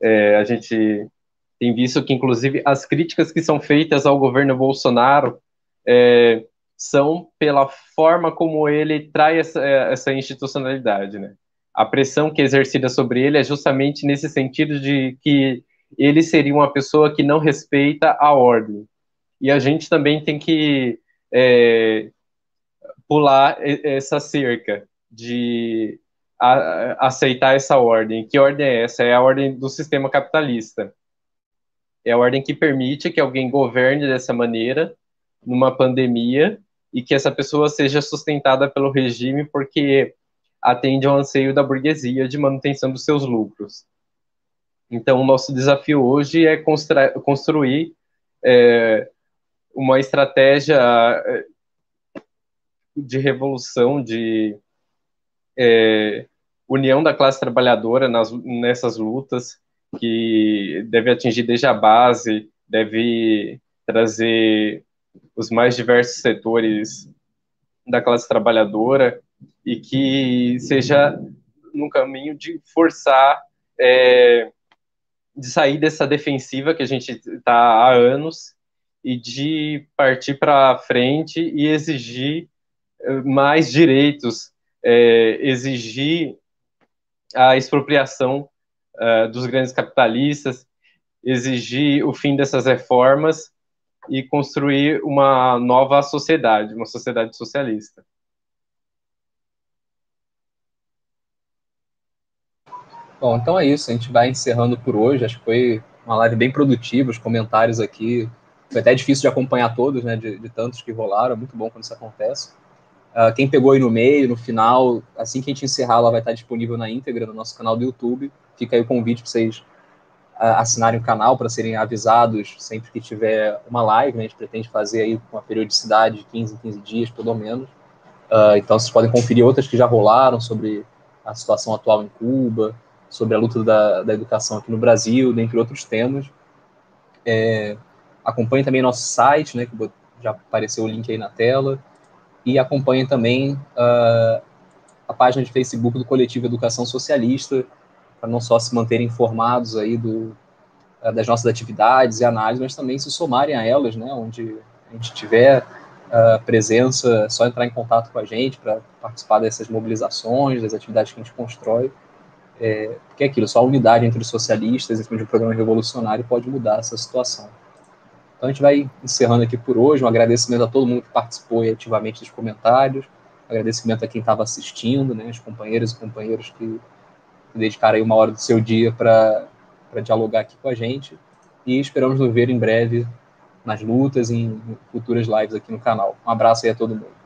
É, a gente tem visto que, inclusive, as críticas que são feitas ao governo Bolsonaro é, são pela forma como ele traz essa, essa institucionalidade, né? a pressão que é exercida sobre ele é justamente nesse sentido de que ele seria uma pessoa que não respeita a ordem. E a gente também tem que é, pular essa cerca de a, aceitar essa ordem. Que ordem é essa? É a ordem do sistema capitalista. É a ordem que permite que alguém governe dessa maneira, numa pandemia, e que essa pessoa seja sustentada pelo regime, porque atende ao anseio da burguesia de manutenção dos seus lucros. Então, o nosso desafio hoje é construir é, uma estratégia é, de revolução, de é, união da classe trabalhadora nas, nessas lutas, que deve atingir desde a base, deve trazer os mais diversos setores da classe trabalhadora e que seja num caminho de forçar é, de sair dessa defensiva que a gente está há anos e de partir para frente e exigir eh, mais direitos, é, exigir a expropriação uh, dos grandes capitalistas, exigir o fim dessas reformas e construir uma nova sociedade, uma sociedade socialista. Bom, então é isso. A gente vai encerrando por hoje. Acho que foi uma live bem produtiva. Os comentários aqui. Foi até difícil de acompanhar todos, né? De, de tantos que rolaram. É muito bom quando isso acontece. Uh, quem pegou aí no meio, no final, assim que a gente encerrar, ela vai estar disponível na íntegra no nosso canal do YouTube. Fica aí o convite para vocês uh, assinarem o canal para serem avisados sempre que tiver uma live. Né? A gente pretende fazer aí com uma periodicidade de 15 em 15 dias, pelo menos. Uh, então vocês podem conferir outras que já rolaram sobre a situação atual em Cuba, sobre a luta da, da educação aqui no Brasil, dentre outros temas. É, acompanhe também nosso site, né, que já apareceu o link aí na tela, e acompanhe também uh, a página de Facebook do Coletivo Educação Socialista, para não só se manterem informados aí do, uh, das nossas atividades e análises, mas também se somarem a elas, né, onde a gente tiver uh, presença, é só entrar em contato com a gente para participar dessas mobilizações, das atividades que a gente constrói. É, porque é aquilo, só a unidade entre os socialistas em de um programa revolucionário pode mudar essa situação. Então a gente vai encerrando aqui por hoje. Um agradecimento a todo mundo que participou ativamente dos comentários. Um agradecimento a quem estava assistindo, né, os companheiros e companheiros que dedicaram aí uma hora do seu dia para dialogar aqui com a gente. E esperamos nos ver em breve nas lutas em futuras lives aqui no canal. Um abraço aí a todo mundo.